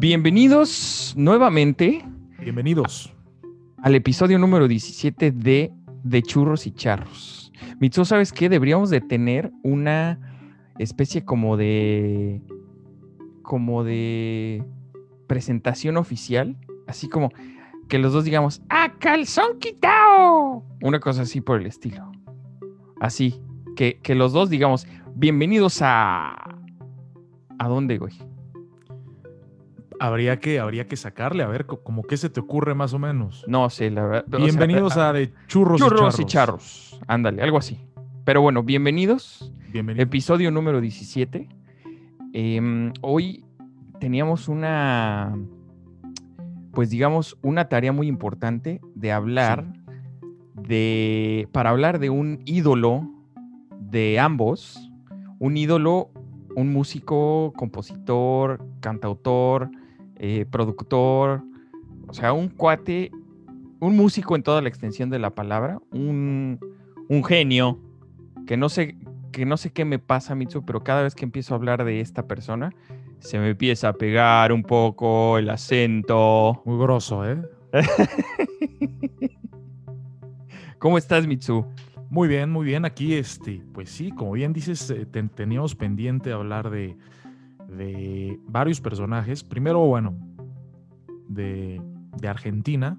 Bienvenidos nuevamente Bienvenidos. al episodio número 17 de De Churros y Charros. Mitsu, ¿sabes qué? Deberíamos de tener una especie como de... como de presentación oficial, así como que los dos digamos, ¡a calzón quitado! Una cosa así por el estilo. Así, que, que los dos digamos, bienvenidos a... ¿A dónde, güey? Habría que, habría que sacarle, a ver, co- como qué se te ocurre más o menos. No sé, la verdad. o sea, Bienvenidos a De Churros, Churros y y Charros. charros. Ándale, algo así. Pero bueno, bienvenidos. Bienvenidos. Episodio número 17. Em, hoy teníamos una, pues digamos, una tarea muy importante de hablar de, para hablar de un ídolo de ambos, un ídolo, un músico, compositor, cantautor, eh, productor, o sea, un cuate, un músico en toda la extensión de la palabra, un, un genio, que no sé, que no sé qué me pasa, Mitsu, pero cada vez que empiezo a hablar de esta persona, se me empieza a pegar un poco el acento. Muy grosso, ¿eh? ¿Cómo estás, Mitsu? Muy bien, muy bien. Aquí, este, pues sí, como bien dices, eh, ten- teníamos pendiente hablar de, de varios personajes. Primero, bueno, de, de Argentina.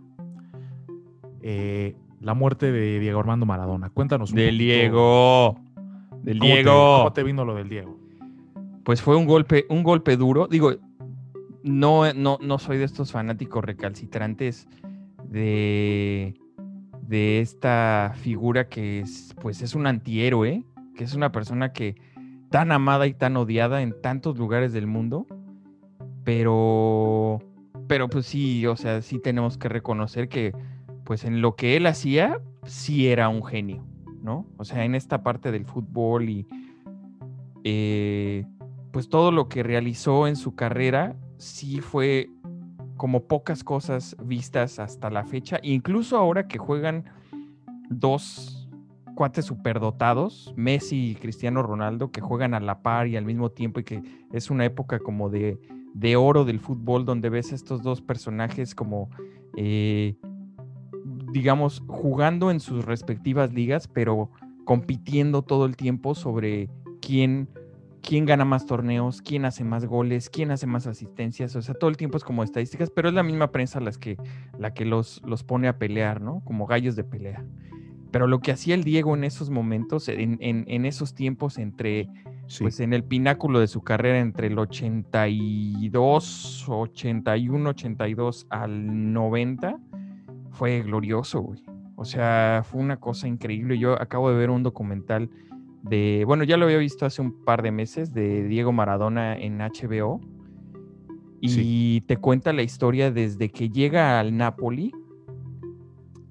eh, la muerte de Diego Armando Maradona. Cuéntanos un Del poquito, Diego. Del ¿cómo te- Diego. ¿Cómo te vino lo del Diego? Pues fue un golpe, un golpe duro. Digo, no, no, no soy de estos fanáticos recalcitrantes de, de esta figura que es, pues es un antihéroe, que es una persona que tan amada y tan odiada en tantos lugares del mundo. Pero, pero pues sí, o sea, sí tenemos que reconocer que, pues en lo que él hacía, sí era un genio, ¿no? O sea, en esta parte del fútbol y eh, pues todo lo que realizó en su carrera sí fue como pocas cosas vistas hasta la fecha, incluso ahora que juegan dos cuates superdotados, Messi y Cristiano Ronaldo, que juegan a la par y al mismo tiempo y que es una época como de, de oro del fútbol donde ves a estos dos personajes como, eh, digamos, jugando en sus respectivas ligas, pero compitiendo todo el tiempo sobre quién quién gana más torneos, quién hace más goles, quién hace más asistencias, o sea, todo el tiempo es como estadísticas, pero es la misma prensa que, la que los, los pone a pelear, ¿no? Como gallos de pelea. Pero lo que hacía el Diego en esos momentos, en, en- en esos tiempos entre, Sí. pues en el pináculo de su carrera, entre el 82, 81, 82 al 90, fue glorioso, güey. O sea, fue una cosa increíble. Yo acabo de ver un documental de, bueno, ya lo había visto hace un par de meses, de Diego Maradona en HBO. Y Sí. te cuenta la historia desde que llega al Napoli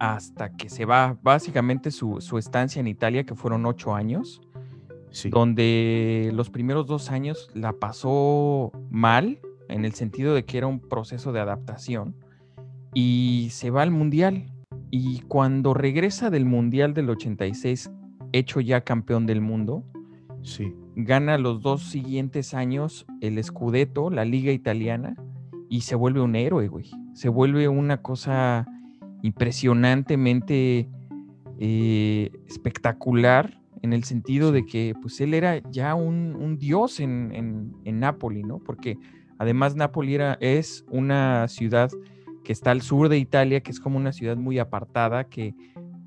hasta que se va, básicamente su, su estancia en Italia, que fueron ocho años, sí. donde los primeros dos años la pasó mal, en el sentido de que era un proceso de adaptación, y se va al Mundial. Y cuando regresa del Mundial del 86, hecho ya campeón del mundo, Sí. gana los dos siguientes años el Scudetto, la liga italiana, y se vuelve un héroe, güey. Se vuelve una cosa impresionantemente eh, espectacular en el sentido de que pues él era ya un, un dios en, en, en Nápoli, ¿no? Porque además Nápoli era, es una ciudad que está al sur de Italia, que es como una ciudad muy apartada, que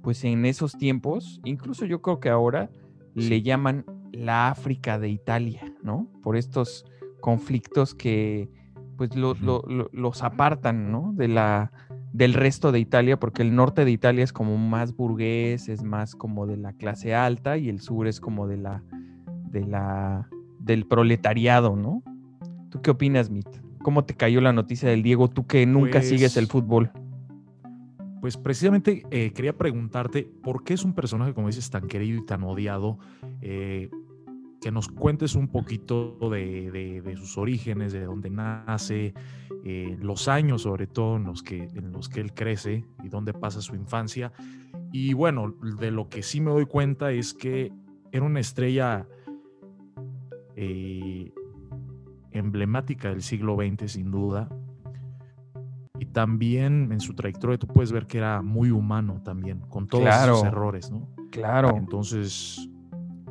pues en esos tiempos, incluso yo creo que ahora, Sí. le llaman la África de Italia, ¿no? Por estos conflictos que pues lo- lo- lo- los apartan, ¿no? De la, del resto de Italia, porque el norte de Italia es como más burgués, es más como de la clase alta y el sur es como de la, de la, del proletariado, ¿no? ¿Tú qué opinas, Mit? ¿Cómo te cayó la noticia del Diego? Tú que nunca sigues el Pues, fútbol. Pues precisamente eh, quería preguntarte por qué es un personaje, como dices, tan querido y tan odiado. eh, que nos cuentes un poquito de, de- de sus orígenes, de dónde nace, eh, los años sobre todo en los, que, en los que él crece y dónde pasa su infancia. Y bueno, de lo que sí me doy cuenta es que era una estrella eh, emblemática del siglo XX, sin duda. Y también en su trayectoria tú puedes ver que era muy humano también, con todos sus errores, ¿no? Claro. Entonces,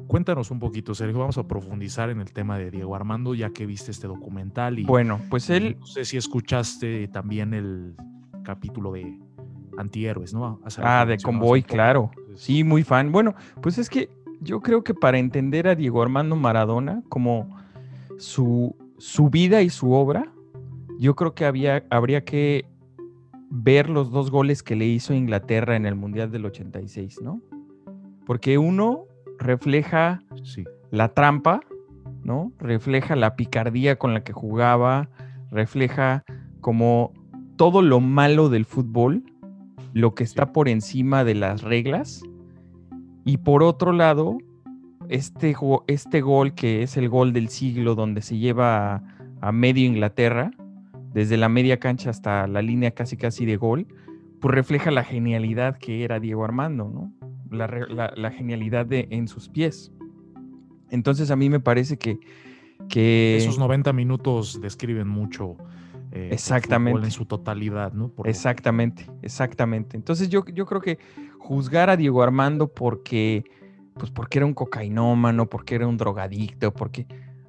cuéntanos un poquito, Sergio. Vamos a profundizar en el tema de Diego Armando, ya que viste este documental. Y, bueno, pues él. No sé si escuchaste también el capítulo de Antihéroes, ¿no? ah, de Convoy, claro. Sí, muy fan. Bueno, pues es que yo creo que para entender a Diego Armando Maradona como su, su vida y su obra, yo creo que había, habría que ver los dos goles que le hizo Inglaterra en el Mundial del 86, ¿no? Porque uno refleja la trampa, ¿no? Refleja la picardía con la que jugaba, refleja como todo lo malo del fútbol, lo que está por encima de las reglas. Y por otro lado, este, este gol que es el gol del siglo, donde se lleva a, medio Inglaterra, desde la media cancha hasta la línea casi casi de gol, pues refleja la genialidad que era Diego Armando, ¿no? La, genialidad de, en sus pies. Entonces a mí me parece que... que Esos 90 minutos describen mucho eh, exactamente. en su totalidad, ¿no? exactamente, exactamente. Entonces yo, yo creo que juzgar a Diego Armando porque, pues porque era un cocainómano, porque era un drogadicto, porque,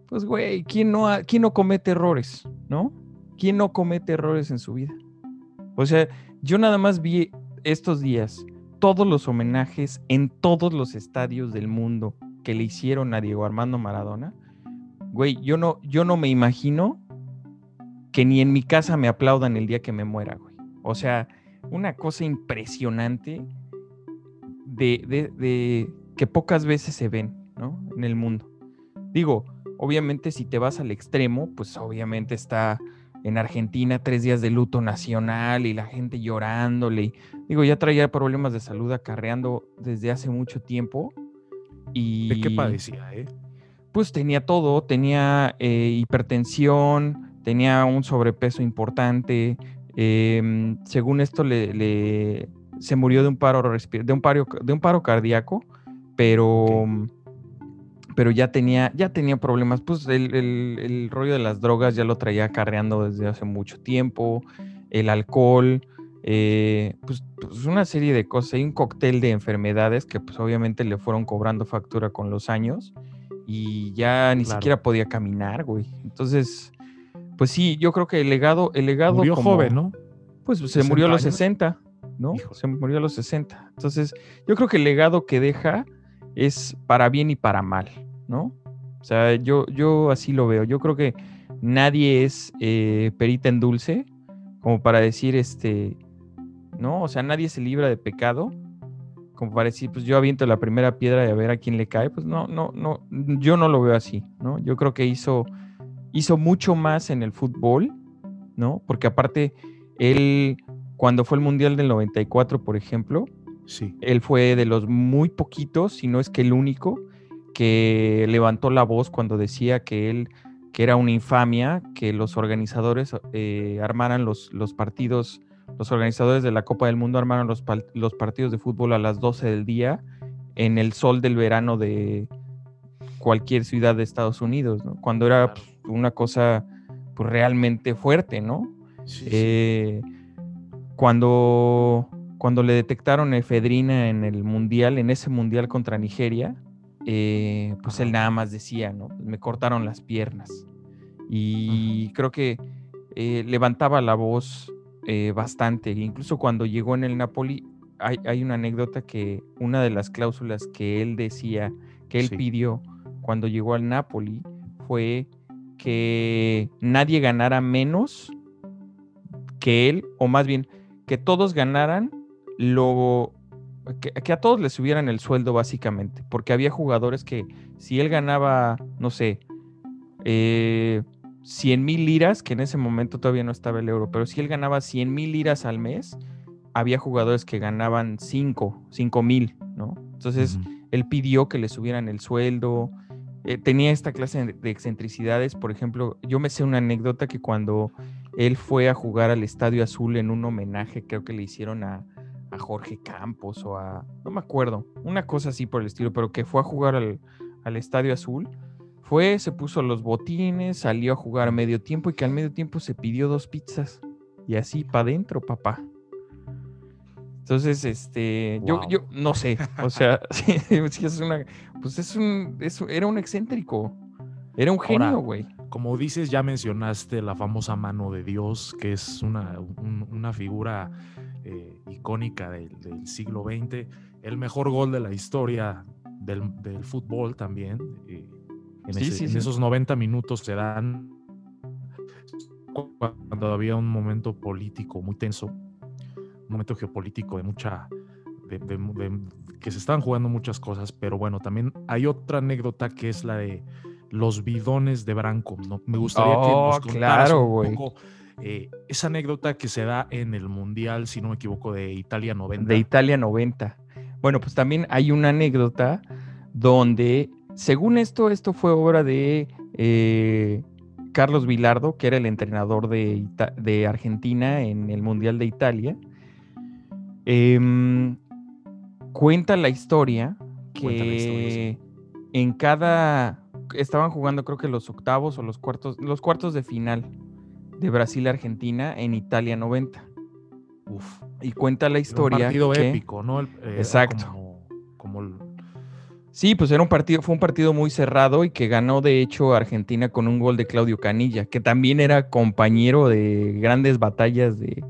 pues güey, ¿quién no, ¿quién no comete errores, no? ¿Quién no comete errores en su vida? O sea, yo nada más vi estos días todos los homenajes en todos los estadios del mundo que le hicieron a Diego Armando Maradona. Güey, yo no, yo no me imagino que ni en mi casa me aplaudan el día que me muera, güey. O sea, una cosa impresionante de, que pocas veces se ven, ¿no? En el mundo. Digo, obviamente si te vas al extremo, pues obviamente está en Argentina tres días de luto nacional y la gente llorándole. Digo, ya traía problemas de salud acarreando desde hace mucho tiempo. Y, ¿De qué padecía, eh? Pues tenía todo, tenía eh, hipertensión, tenía un sobrepeso importante. Em, según esto, le, se murió de un paro de un paro, de un paro cardíaco, pero, pero ya tenía, ya tenía problemas. Pues el, rollo de las drogas ya lo traía acarreando desde hace mucho tiempo. El alcohol, eh, pues, pues, una serie de cosas. Hay un cóctel de enfermedades que pues obviamente le fueron cobrando factura con los años y ya ni siquiera podía caminar, güey. Entonces, pues sí, yo creo que el legado, el legado. Murió joven, ¿no? Pues se murió a los 60, ¿no? Se murió a los 60. Entonces, yo creo que el legado que deja es para bien y para mal, ¿no? O sea, yo, yo así lo veo. Yo creo que nadie es eh, perita en dulce, como para decir, este, ¿no? O sea, nadie se libra de pecado, como para decir, pues yo aviento la primera piedra y a ver a quién le cae. Pues no, no, no, yo no lo veo así, ¿no? Yo creo que hizo hizo mucho más en el fútbol, ¿no? Porque aparte, él, cuando fue el Mundial del 94, por ejemplo, sí. él fue de los muy poquitos, si no es que el único, que levantó la voz cuando decía que él que era una infamia que los organizadores eh, armaran los, los partidos, los organizadores de la Copa del Mundo armaran los, los partidos de fútbol a las 12 del día en el sol del verano de cualquier ciudad de Estados Unidos, ¿no? Cuando era pues, una cosa pues, realmente fuerte, ¿no? Eh, cuando, cuando le detectaron efedrina en el mundial, en ese mundial contra Nigeria, eh, pues él nada más decía, ¿no? Me cortaron las piernas. Y creo que eh, levantaba la voz bastante. Incluso cuando llegó en el Napoli, hay, hay, una anécdota que una de las cláusulas que él decía, que él pidió cuando llegó al Napoli, fue que nadie ganara menos que él, o más bien, que todos ganaran lo... Que, a todos les subieran el sueldo básicamente, porque había jugadores que si él ganaba, no sé, eh, 100 mil liras, que en ese momento todavía no estaba el euro, pero si él ganaba 100 mil liras al mes, había jugadores que ganaban 5, 5 mil, ¿no? Entonces, él pidió que le subieran el sueldo, eh, tenía esta clase de excentricidades. Por ejemplo, yo me sé una anécdota que cuando él fue a jugar al Estadio Azul en un homenaje, creo que le hicieron a, Jorge Campos o a, no me acuerdo, una cosa así por el estilo, pero que fue a jugar al, Estadio Azul, Fue, se puso los botines, salió a jugar a medio tiempo y que al medio tiempo se pidió dos pizzas. Y así para adentro, papá. Entonces, este, yo, yo no sé, o sea, sí, es una, pues es un, es- era un excéntrico, era un genio, güey. Como dices, ya mencionaste la famosa mano de Dios, que es una, un- una figura eh, icónica del, del siglo XX. El mejor gol de la historia del, del fútbol también. eh, en, Sí, ese- sí, en sí. esos 90 minutos se dan cuando había un momento político muy tenso, un momento geopolítico de mucha... de- de- de- que se estaban jugando muchas cosas, pero bueno, también hay otra anécdota que es la de los bidones de Branco. ¿no? Me gustaría que Oh, nos contaras claro, un poco eh, esa anécdota que se da en el Mundial, si no me equivoco, de Italia 90. De Italia 90. Bueno, pues también hay una anécdota donde, según esto, esto fue obra de eh, Carlos Vilardo, que era el entrenador de, Ita- de Argentina en el Mundial de Italia. Em, cuenta la historia que la historia, en cada estaban jugando creo que los octavos o los cuartos los cuartos de final de Brasil Argentina en Italia 90 Uf, y cuenta la era un historia partido que- épico, ¿no? El- eh, Exacto. Como, Sí, pues era un partido, fue un partido muy cerrado y que ganó de hecho Argentina con un gol de Claudio Canilla, que también era compañero de grandes batallas de,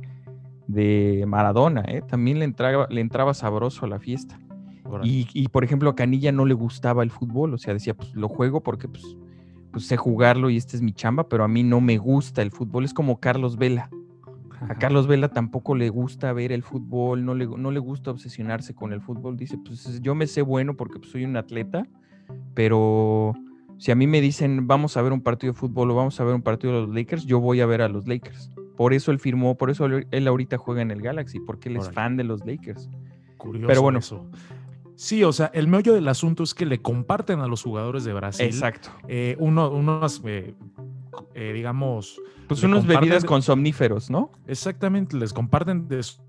de Maradona, ¿eh? también le entraba, le entraba sabroso a la fiesta. Y, y, por ejemplo a Canilla no le gustaba el fútbol, o sea, decía, pues lo juego porque pues, pues sé jugarlo y esta es mi chamba, pero a mí no me gusta el fútbol, es como Carlos Vela. A Carlos Vela tampoco le gusta ver el fútbol, no le, no le gusta obsesionarse con el fútbol. Dice, pues yo me sé bueno porque pues, soy un atleta, pero si a mí me dicen vamos a ver un partido de fútbol o vamos a ver un partido de los Lakers, yo voy a ver a los Lakers. Por eso él firmó, por eso él ahorita juega en el Galaxy, porque él es fan de los Lakers. curioso pero bueno. eso. Sí, o sea, el meollo del asunto es que le comparten a los jugadores de Brasil Exacto. eh, uno, unos, eh, eh, digamos, Pues unos bebidas con somníferos, ¿no? exactamente, les comparten de su,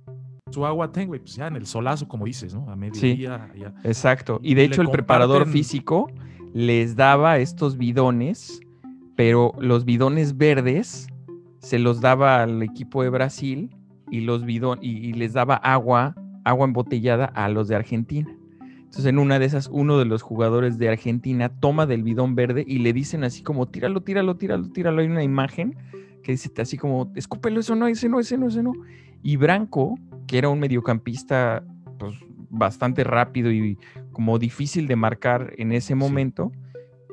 su agua tengo, pues ya en el solazo, como dices, ¿no? A mediodía, ya. Exacto. Y Y de hecho el preparador físico les daba estos bidones, pero los bidones verdes se los daba al equipo de Brasil y los y, y les daba agua, agua embotellada a los de Argentina. Entonces en una de esas uno de los jugadores de Argentina toma del bidón verde y le dicen así como tíralo, tíralo, tíralo, tíralo. Hay una imagen que dice así como escúpelo, eso no, ese no, ese no, ese no. Y Branco, que era un mediocampista pues bastante rápido y como difícil de marcar en ese momento,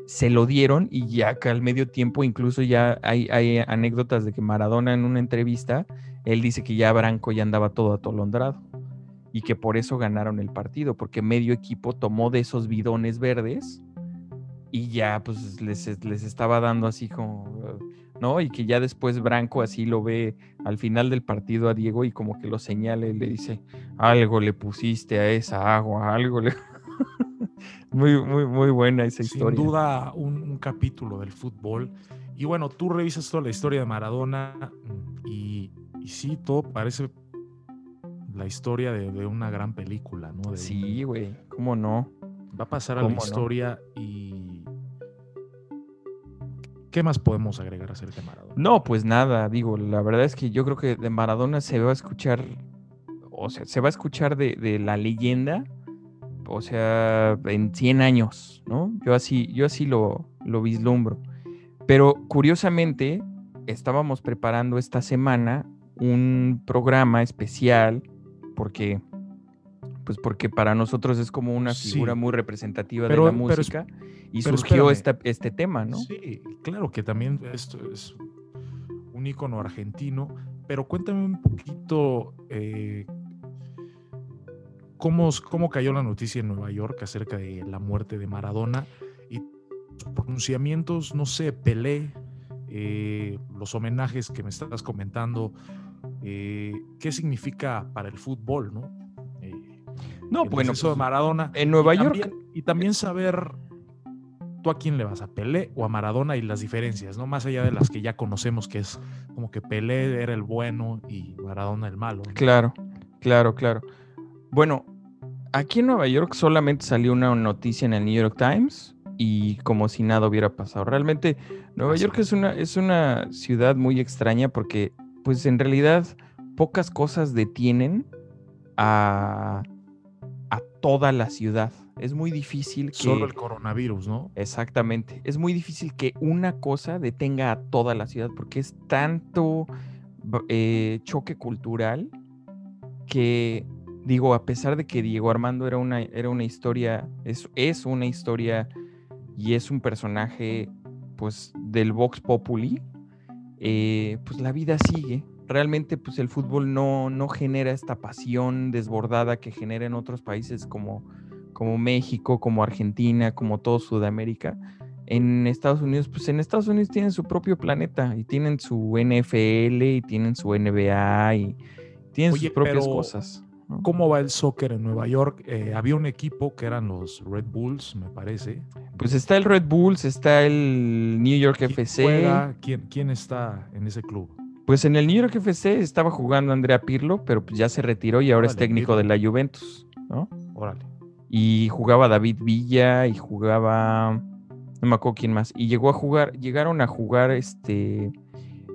se lo dieron y ya que al medio tiempo incluso ya hay, hay anécdotas de que Maradona en una entrevista, él dice que ya Branco ya andaba todo atolondrado y que por eso ganaron el partido, porque medio equipo tomó de esos bidones verdes y ya pues les, les estaba dando así como, ¿no? Y que ya después Branco así lo ve al final del partido a Diego y como que lo señala y le dice, algo le pusiste a esa agua, algo le... muy, muy, muy buena esa Sin historia. duda, un, un capítulo del fútbol. Y bueno, tú revisas toda la historia de Maradona mm, y, y sí, todo parece la historia de, de una gran película, ¿no? De Sí, güey, ¿cómo no? va a pasar a la historia y... ¿Qué más podemos agregar acerca de Maradona? No, pues nada, digo, la verdad es que yo creo que de Maradona se va a escuchar, o sea, se va a escuchar de, de la leyenda, o sea, en 100 años, ¿no? Yo así, yo así lo, lo vislumbro. Pero curiosamente, estábamos preparando esta semana un programa especial, porque, pues porque para nosotros es como una figura Sí. muy representativa Pero- de la pero música, y pero surgió esta- este tema, ¿no? Sí, claro que también esto es un ícono argentino, pero cuéntame un poquito eh, cómo, cómo cayó la noticia en Nueva York acerca de la muerte de Maradona y sus pronunciamientos, no sé, Pelé, eh, los homenajes que me estás comentando, eh, ¿qué significa para el fútbol, no? Eh, No, el bueno, de pues, Maradona. en Nueva y York, también- y también saber tú a quién le vas, a Pelé o a Maradona y las diferencias, ¿no? Más allá de las que ya conocemos, que es como que Pelé era el bueno y Maradona el malo. ¿no? Claro, claro, claro. Bueno, aquí en Nueva York solamente salió una noticia en el New York Times y como si nada hubiera pasado. Realmente Nueva York es una, es una ciudad muy extraña porque pues en realidad pocas cosas detienen a, a toda la ciudad. Es muy difícil que... Solo el coronavirus, ¿no? Exactamente. Es muy difícil que una cosa detenga a toda la ciudad porque es tanto eh, choque cultural que, digo, a pesar de que Diego Armando era una, era una historia, es, es una historia y es un personaje, pues, del Vox Populi, eh, pues la vida sigue. Realmente, pues el fútbol no, no genera esta pasión desbordada que genera en otros países como, como México, como Argentina, como todo Sudamérica en Estados Unidos, pues en Estados Unidos tienen su propio planeta y tienen su NFL y tienen su NBA y tienen sus propias cosas. ¿Cómo va el soccer en Nueva York? Eh, había un equipo que eran los Red Bulls, me parece. Pues está el Red Bulls, está el New York ¿Quién FC. juega? ¿Quién, ¿Quién está en ese club? Pues en el New York FC estaba jugando Andrea Pirlo, pero pues ya se retiró y ahora es técnico de la Juventus, ¿no? Órale. Y jugaba David Villa y jugaba, no me acuerdo quién más. Y llegó a jugar, llegaron a jugar este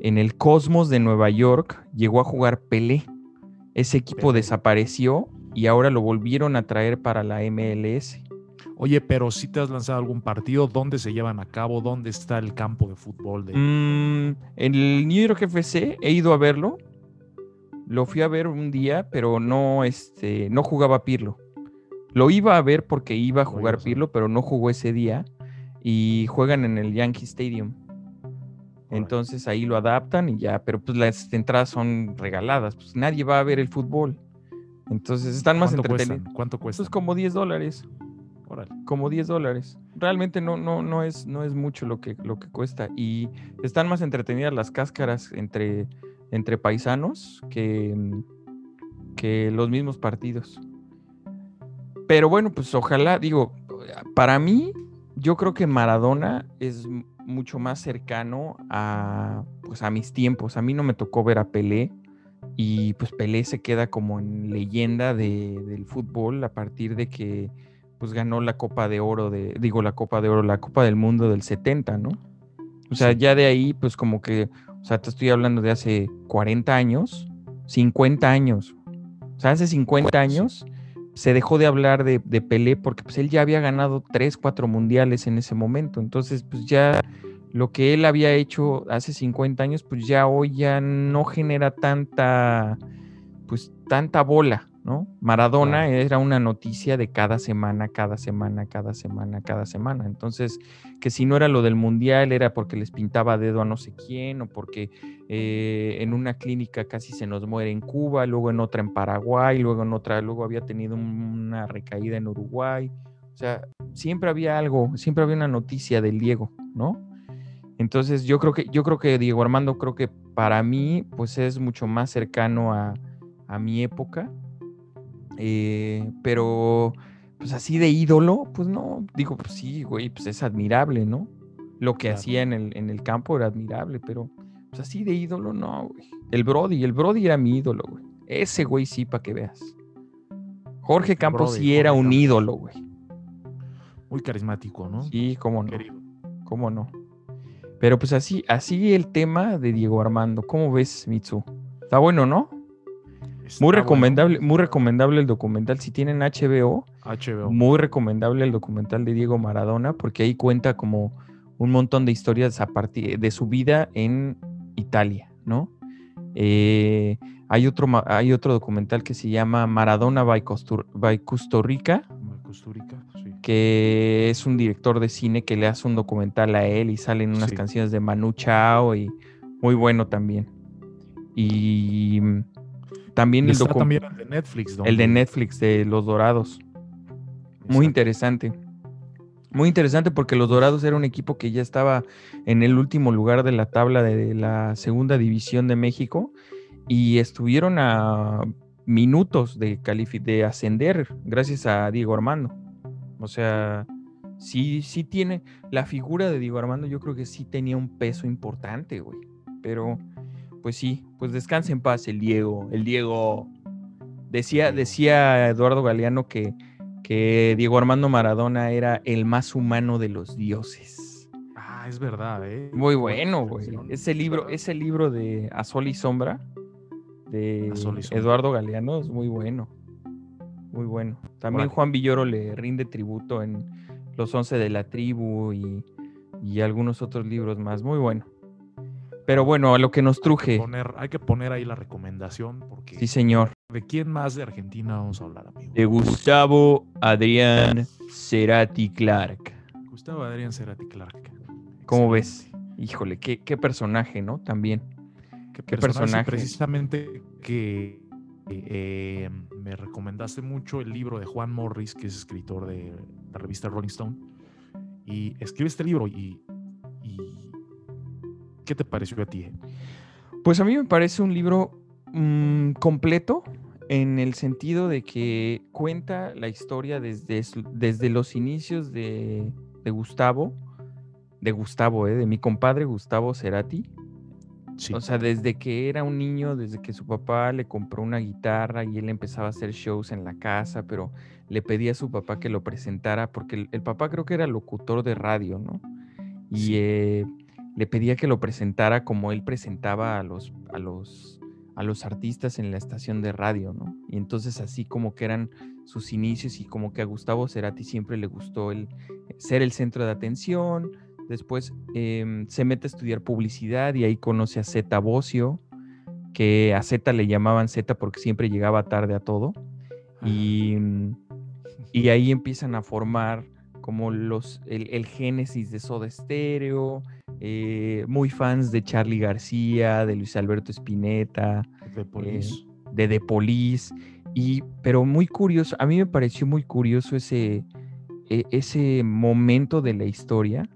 en el Cosmos de Nueva York, llegó a jugar Pelé. Ese equipo desapareció y ahora lo volvieron a traer para la MLS. Oye, pero si te has lanzado algún partido, ¿dónde se llevan a cabo? ¿Dónde está el campo de fútbol? De... Mm, en el New York FC he ido a verlo. Lo fui a ver un día, pero no, este, no jugaba Pirlo. Lo iba a ver porque iba a jugar. Pirlo, pero no jugó ese día. Y juegan en el Yankee Stadium. Entonces ahí lo adaptan y ya, pero pues las entradas son regaladas. Pues nadie va a ver el fútbol. Entonces están más ¿Cuánto entretenidos. ¿Cuánto cuesta? Pues como 10 dólares Órale. como 10 dólares. Realmente no, no, no, es, no es mucho lo que, lo que cuesta. Y están más entretenidas las cáscaras entre, entre paisanos que, que los mismos partidos. Pero bueno, pues ojalá, digo, para mí, yo creo que Maradona es mucho más cercano a, pues, a mis tiempos. A mí no me tocó ver a Pelé. Y pues Pelé se queda como en leyenda de- del fútbol a partir de que pues ganó la Copa de Oro de, digo la Copa de Oro, la Copa del Mundo del 70, ¿no? O sea, ya de ahí, pues como que, o sea, te estoy hablando de hace 40 años, 50 años. O sea, hace 50 años se dejó de hablar de, de Pelé porque pues él ya había ganado 3, 4 mundiales en ese momento. Entonces, pues ya lo que él había hecho hace 50 años, pues ya hoy ya no genera tanta, pues tanta bola, ¿no? Maradona era una noticia de cada semana, cada semana, cada semana, cada semana. Entonces, que si no era lo del mundial, era porque les pintaba dedo a no sé quién, o porque eh, en una clínica casi se nos muere en Cuba, luego en otra en Paraguay, luego en otra, luego había tenido un- una recaída en Uruguay. O sea, siempre había algo, siempre había una noticia del Diego, ¿no? Entonces yo creo que, yo creo que Diego Armando, creo que para mí, pues es mucho más cercano a, a mi época. Eh, pero, pues así de ídolo, pues no, digo, pues sí, güey, pues es admirable, ¿no? Lo que Claro. hacía en el, en el campo era admirable, pero pues así de ídolo, no, güey. El Brody, el Brody era mi ídolo, güey. Ese güey sí, para que veas. Jorge Campos Brody, sí era un Campos. ídolo, güey. Muy carismático, ¿no? Sí, cómo no. Querido. ¿Cómo no? Pero pues así, así el tema de Diego Armando. ¿Cómo ves, Mitsu? Está bueno, ¿no? Está Muy bueno. recomendable, muy recomendable el documental. Si tienen HBO, HBO. muy recomendable el documental de Diego Maradona, porque ahí cuenta como un montón de historias a partir de su vida en Italia, ¿no? Eh, hay, otro, hay otro documental que se llama Maradona by, Costur- by Costa Rica, sí. que es un director de cine que le hace un documental a él y salen unas Sí. canciones de Manu Chao y muy bueno también. Y también el, también el de Netflix. el de Netflix de Los Dorados. Muy interesante. Muy interesante porque los Dorados era un equipo que ya estaba en el último lugar de la tabla de la segunda división de México y estuvieron a minutos de, de ascender gracias a Diego Armando. O sea, sí, sí tiene, la figura de Diego Armando yo creo que sí tenía un peso importante, güey. Pero, pues sí, pues descanse en paz el Diego, el Diego. Decía, decía Eduardo Galeano que, que Diego Armando Maradona era el más humano de los dioses. Ah, es verdad, ¿eh? Muy bueno, güey. Ese libro, ese libro de A Sol y Sombra de Eduardo Galeano es muy bueno. Muy bueno. También Juan Villoro le rinde tributo en Los Once de la Tribu y, y algunos otros libros más. Muy bueno. Pero bueno, a lo que nos truje. Hay que, poner, hay que poner ahí la recomendación porque. Sí, señor. ¿De quién más de Argentina vamos a hablar, amigo? De Gustavo Adrián Cerati Clark. Gustavo Adrián Cerati Clark. ¿Cómo ves? Híjole, qué, qué, personaje, ¿no? También. Qué, personaje. Precisamente que eh, me recomendaste mucho el libro de Juan Morris, que es escritor de la revista Rolling Stone. Y escribe este libro y ¿Qué te pareció a ti? Pues a mí me parece un libro mm, completo en el sentido de que cuenta la historia desde, desde los inicios de, Gustavo, de Gustavo, ¿eh? de mi compadre Gustavo Cerati. O sea, desde que era un niño, desde que su papá le compró una guitarra y él empezaba a hacer shows en la casa, pero le pedía a su papá que lo presentara, porque el, papá creo que era locutor de radio, ¿no? Y eh, le pedía que lo presentara como él presentaba a los, a los, a los artistas en la estación de radio, ¿no? Y entonces así como que eran sus inicios y como que a Gustavo Cerati siempre le gustó el ser el centro de atención. Después em, se mete a estudiar publicidad y ahí conoce a Zeta Bocio, que a Zeta le llamaban Zeta porque siempre llegaba tarde a todo. Y, y ahí empiezan a formar como los, el, el génesis de Soda Stereo, eh, muy fans de Charlie García, de Luis Alberto Spinetta, de Police. de The Police, y, pero muy curioso, a mí me pareció muy curioso ese, e, ese momento de la historia,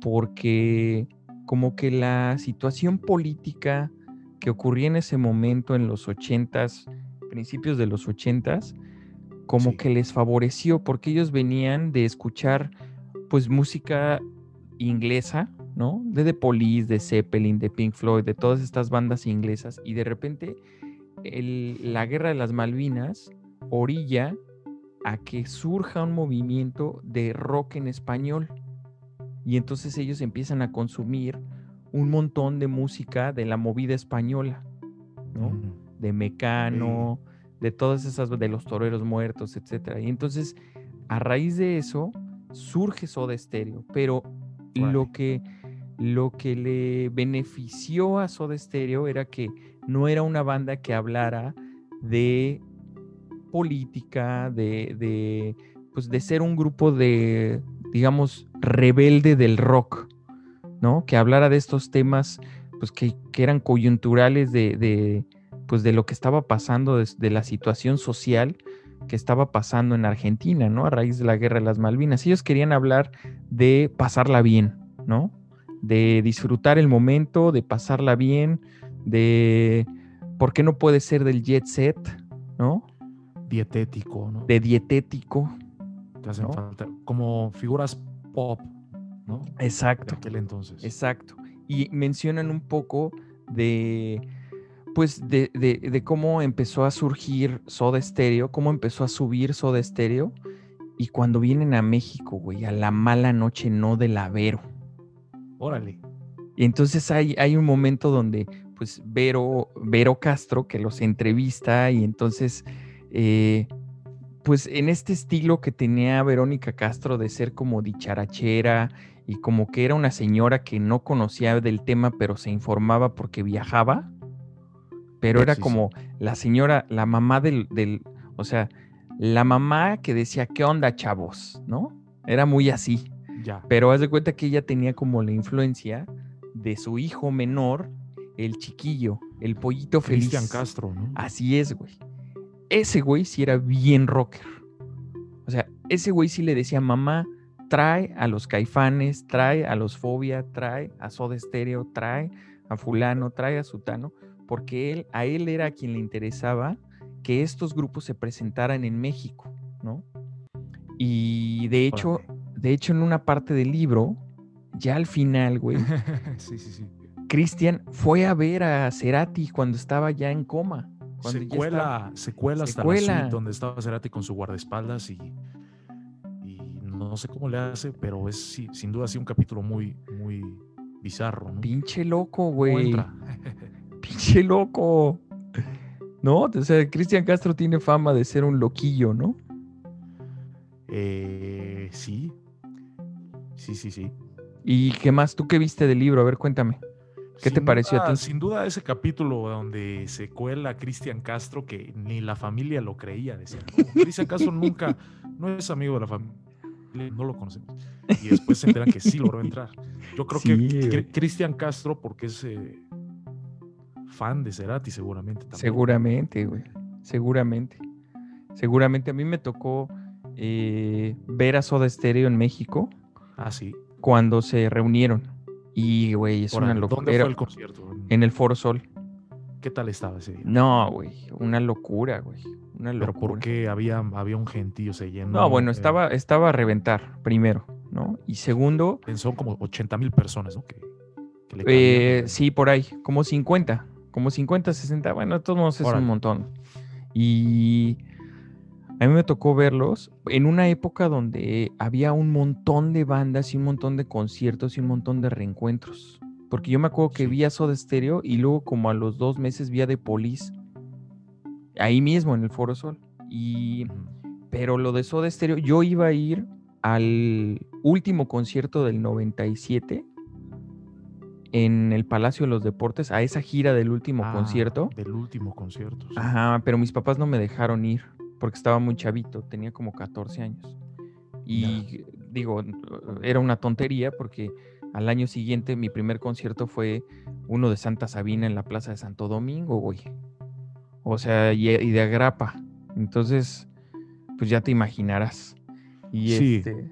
porque como que la situación política que ocurría en ese momento en los ochentas, principios de los ochentas, como que les favoreció porque ellos venían de escuchar pues música inglesa, ¿no? De The Police, de Zeppelin, de Pink Floyd, de todas estas bandas inglesas, y de repente la guerra de las Malvinas orilla a que surja un movimiento de rock en español. Y entonces ellos empiezan a consumir un montón de música de la movida española, ¿no? De Mecano, de todas esas, de los toreros muertos, etc. Y entonces, a raíz de eso, surge Soda Stereo, pero lo que lo que le benefició a Soda Stereo era que no era una banda que hablara de política, de, pues de ser un grupo de, digamos, rebelde del rock, ¿no? Que hablara de estos temas, pues que, eran coyunturales de, pues de lo que estaba pasando, de, de, la situación social que estaba pasando en Argentina, ¿no? A raíz de la guerra de las Malvinas. Ellos querían hablar de pasarla bien, ¿no? De disfrutar el momento, de pasarla bien, de por qué no puede ser del jet set, ¿no? Dietético, ¿no? De dietético. Te hacen falta como figuras pop, ¿no? Exacto. De aquel entonces. Exacto. Y mencionan un poco de, pues, de, de, cómo empezó a surgir Soda Stereo, cómo empezó a subir Soda Stereo. Y cuando vienen a México, güey, a la mala noche no del Avero. Órale. Y entonces hay, hay un momento donde, pues, Vero, Vero Castro, que los entrevista, y entonces, eh, pues, en este estilo que tenía Verónica Castro de ser como dicharachera y como que era una señora que no conocía del tema, pero se informaba porque viajaba, pero era como la señora, la mamá del, del, o sea, la mamá que decía, ¿qué onda, chavos? ¿No? Era muy así. Pero haz de cuenta que ella tenía como la influencia de su hijo menor, el chiquillo, el pollito feliz. Cristian Castro, ¿no? Así es, güey. Ese güey sí era bien rocker. O sea, ese güey sí le decía, mamá, trae a los caifanes, trae a los fobia, trae a Soda Stereo, trae a fulano, trae a sutano, porque él, a él era a quien le interesaba que estos grupos se presentaran en México, ¿no? Y de hecho, de hecho, en una parte del libro, ya al final, güey, sí, sí, sí. Cristian fue a ver a Cerati cuando estaba ya en coma. Secuela, secuela hasta la suite donde estaba Cerati con su guardaespaldas y no sé cómo le hace, pero es sí, sin duda sí un capítulo muy, muy bizarro, ¿no? Pinche loco, güey. Pinche loco. No, o sea, Cristian Castro tiene fama de ser un loquillo, ¿no? Eh, sí. Sí, sí, sí. ¿Y qué más? ¿Tú qué viste del libro? A ver, cuéntame. ¿Qué te pareció a ti? Sin duda ese capítulo donde se cuela Cristian Castro, que ni la familia lo creía, decían, "No, Cristian Castro nunca, no es amigo de la familia, no lo conocemos. Y después se enteran que sí logró entrar. Yo creo Sí, que Cristian Castro, porque es eh, fan de Cerati seguramente también. Seguramente, güey. Seguramente. Seguramente. A mí me tocó eh, ver a Soda Stereo en México Ah, sí. cuando se reunieron. Y, güey, es Órale, una ¿Dónde locura. fue el concierto? En el Foro Sol. ¿Qué tal estaba ese día? No, güey. Una locura, güey. Una Pero locura. ¿por qué había, había un gentío se llenó? No, bueno, eh, estaba, estaba a reventar, primero, ¿no? Y segundo, Son como 80 mil personas, ¿no? Que, que le eh, sí, por ahí, como 50, como 50, 60, bueno, todos modos es Órale. un montón. Y a mí me tocó verlos en una época donde había un montón de bandas y un montón de conciertos y un montón de reencuentros. Porque yo me acuerdo que vi a Soda Stereo y luego como a los dos meses vi a The Police ahí mismo en el Foro Sol. Y pero lo de Soda Stereo, yo iba a ir al último concierto del 97 en el Palacio de los Deportes, a esa gira del último Ah, concierto. Del último concierto. sí. Ajá, pero mis papás no me dejaron ir porque estaba muy chavito, tenía como 14 años. Y digo, era una tontería porque al año siguiente mi primer concierto fue uno de Santa Sabina en la Plaza de Santo Domingo, güey. O sea, y, y de agrapa. Entonces, pues ya te imaginarás. Y Sí. este,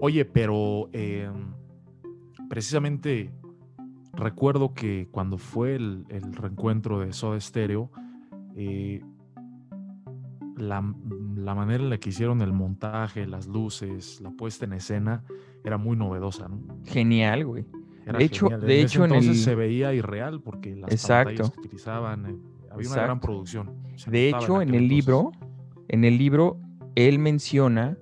Oye, pero eh, precisamente recuerdo que cuando fue el, el reencuentro de Soda Stereo, eh, la, la manera en la que hicieron el montaje, las luces, la puesta en escena, era muy novedosa, ¿no? genial, güey. Era De hecho- genial. de hecho, en entonces el- se veía irreal porque las Exacto. pantallas que utilizaban, eh, había una gran producción. se De hecho, en el entonces. libro, en el libro, él menciona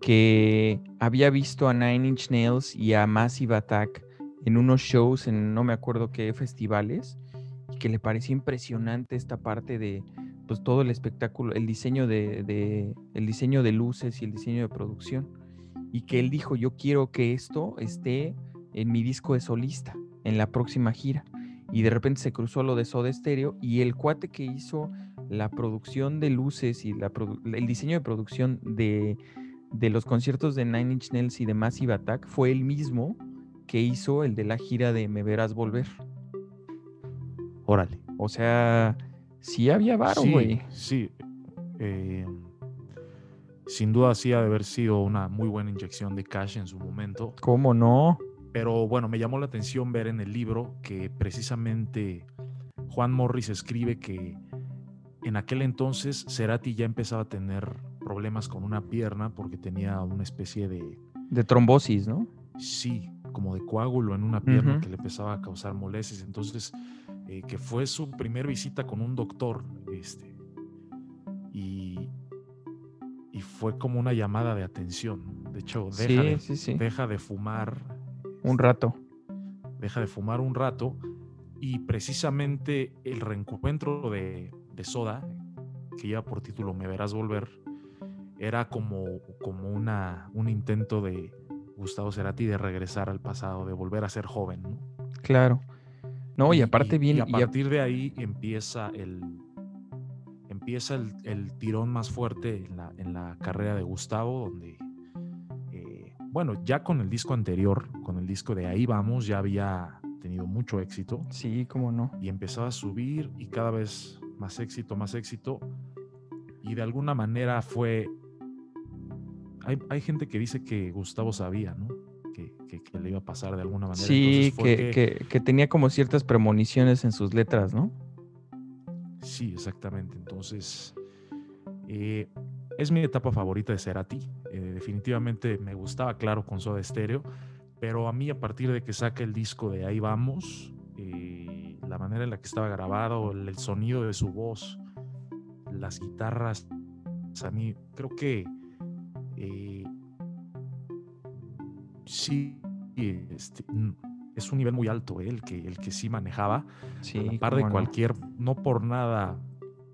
que había visto a Nine Inch Nails y a Massive Attack en unos shows en no me acuerdo qué festivales y que le parecía impresionante esta parte de pues todo el espectáculo, el diseño de, de- el diseño de luces y el diseño de producción y que él dijo yo quiero que esto esté en mi disco de solista en la próxima gira y de repente se cruzó lo de Soda Stereo y el cuate que hizo la producción de luces y la el diseño de producción de, de los conciertos de Nine Inch Nails y de Massive Attack fue el mismo que hizo el de la gira de Me Verás Volver. Órale. O sea, sí había varo, Sí, güey. sí. eh, sin duda sí ha de haber sido una muy buena inyección de cash en su momento. ¿Cómo no? Pero bueno, me llamó la atención ver en el libro que precisamente Juan Morris escribe que en aquel entonces Cerati ya empezaba a tener problemas con una pierna porque tenía una especie de, De trombosis, ¿no? sí, como de coágulo en una pierna que le empezaba a causar molestias. Entonces, eh, que fue su primer visita con un doctor, este, y, y fue como una llamada de atención. De hecho, deja, Sí, de, sí, sí. deja de fumar. Un este, rato. deja de fumar un rato y precisamente el reencuentro de, de Soda, que lleva por título Me verás volver, era como, como una, un intento de Gustavo Cerati de regresar al pasado, de volver a ser joven. ¿no? Claro. No, y, aparte bien. a y a- partir de ahí empieza el empieza el, el tirón más fuerte en la, en la carrera de Gustavo, donde eh, bueno, ya con el disco anterior, con el disco de Ahí vamos, ya había tenido mucho éxito Sí, cómo no. y empezaba a subir y cada vez más éxito, más éxito. Y de alguna manera fue... Hay, hay gente que dice que Gustavo sabía, ¿no? Que, que- que le iba a pasar de alguna manera. Sí, que, que- que tenía como ciertas premoniciones en sus letras, ¿no? Sí, exactamente. Entonces, eh, es mi etapa favorita de Cerati. Eh, definitivamente me gustaba, claro, con Soda Stereo, pero a mí a partir de que saca el disco de Ahí Vamos, eh, la manera en la que estaba grabado, el, el sonido de su voz, las guitarras, a mí creo que eh, sí, este, es un nivel muy alto ¿eh? el, que, el que sí manejaba. Sí, a par de cualquier, no por nada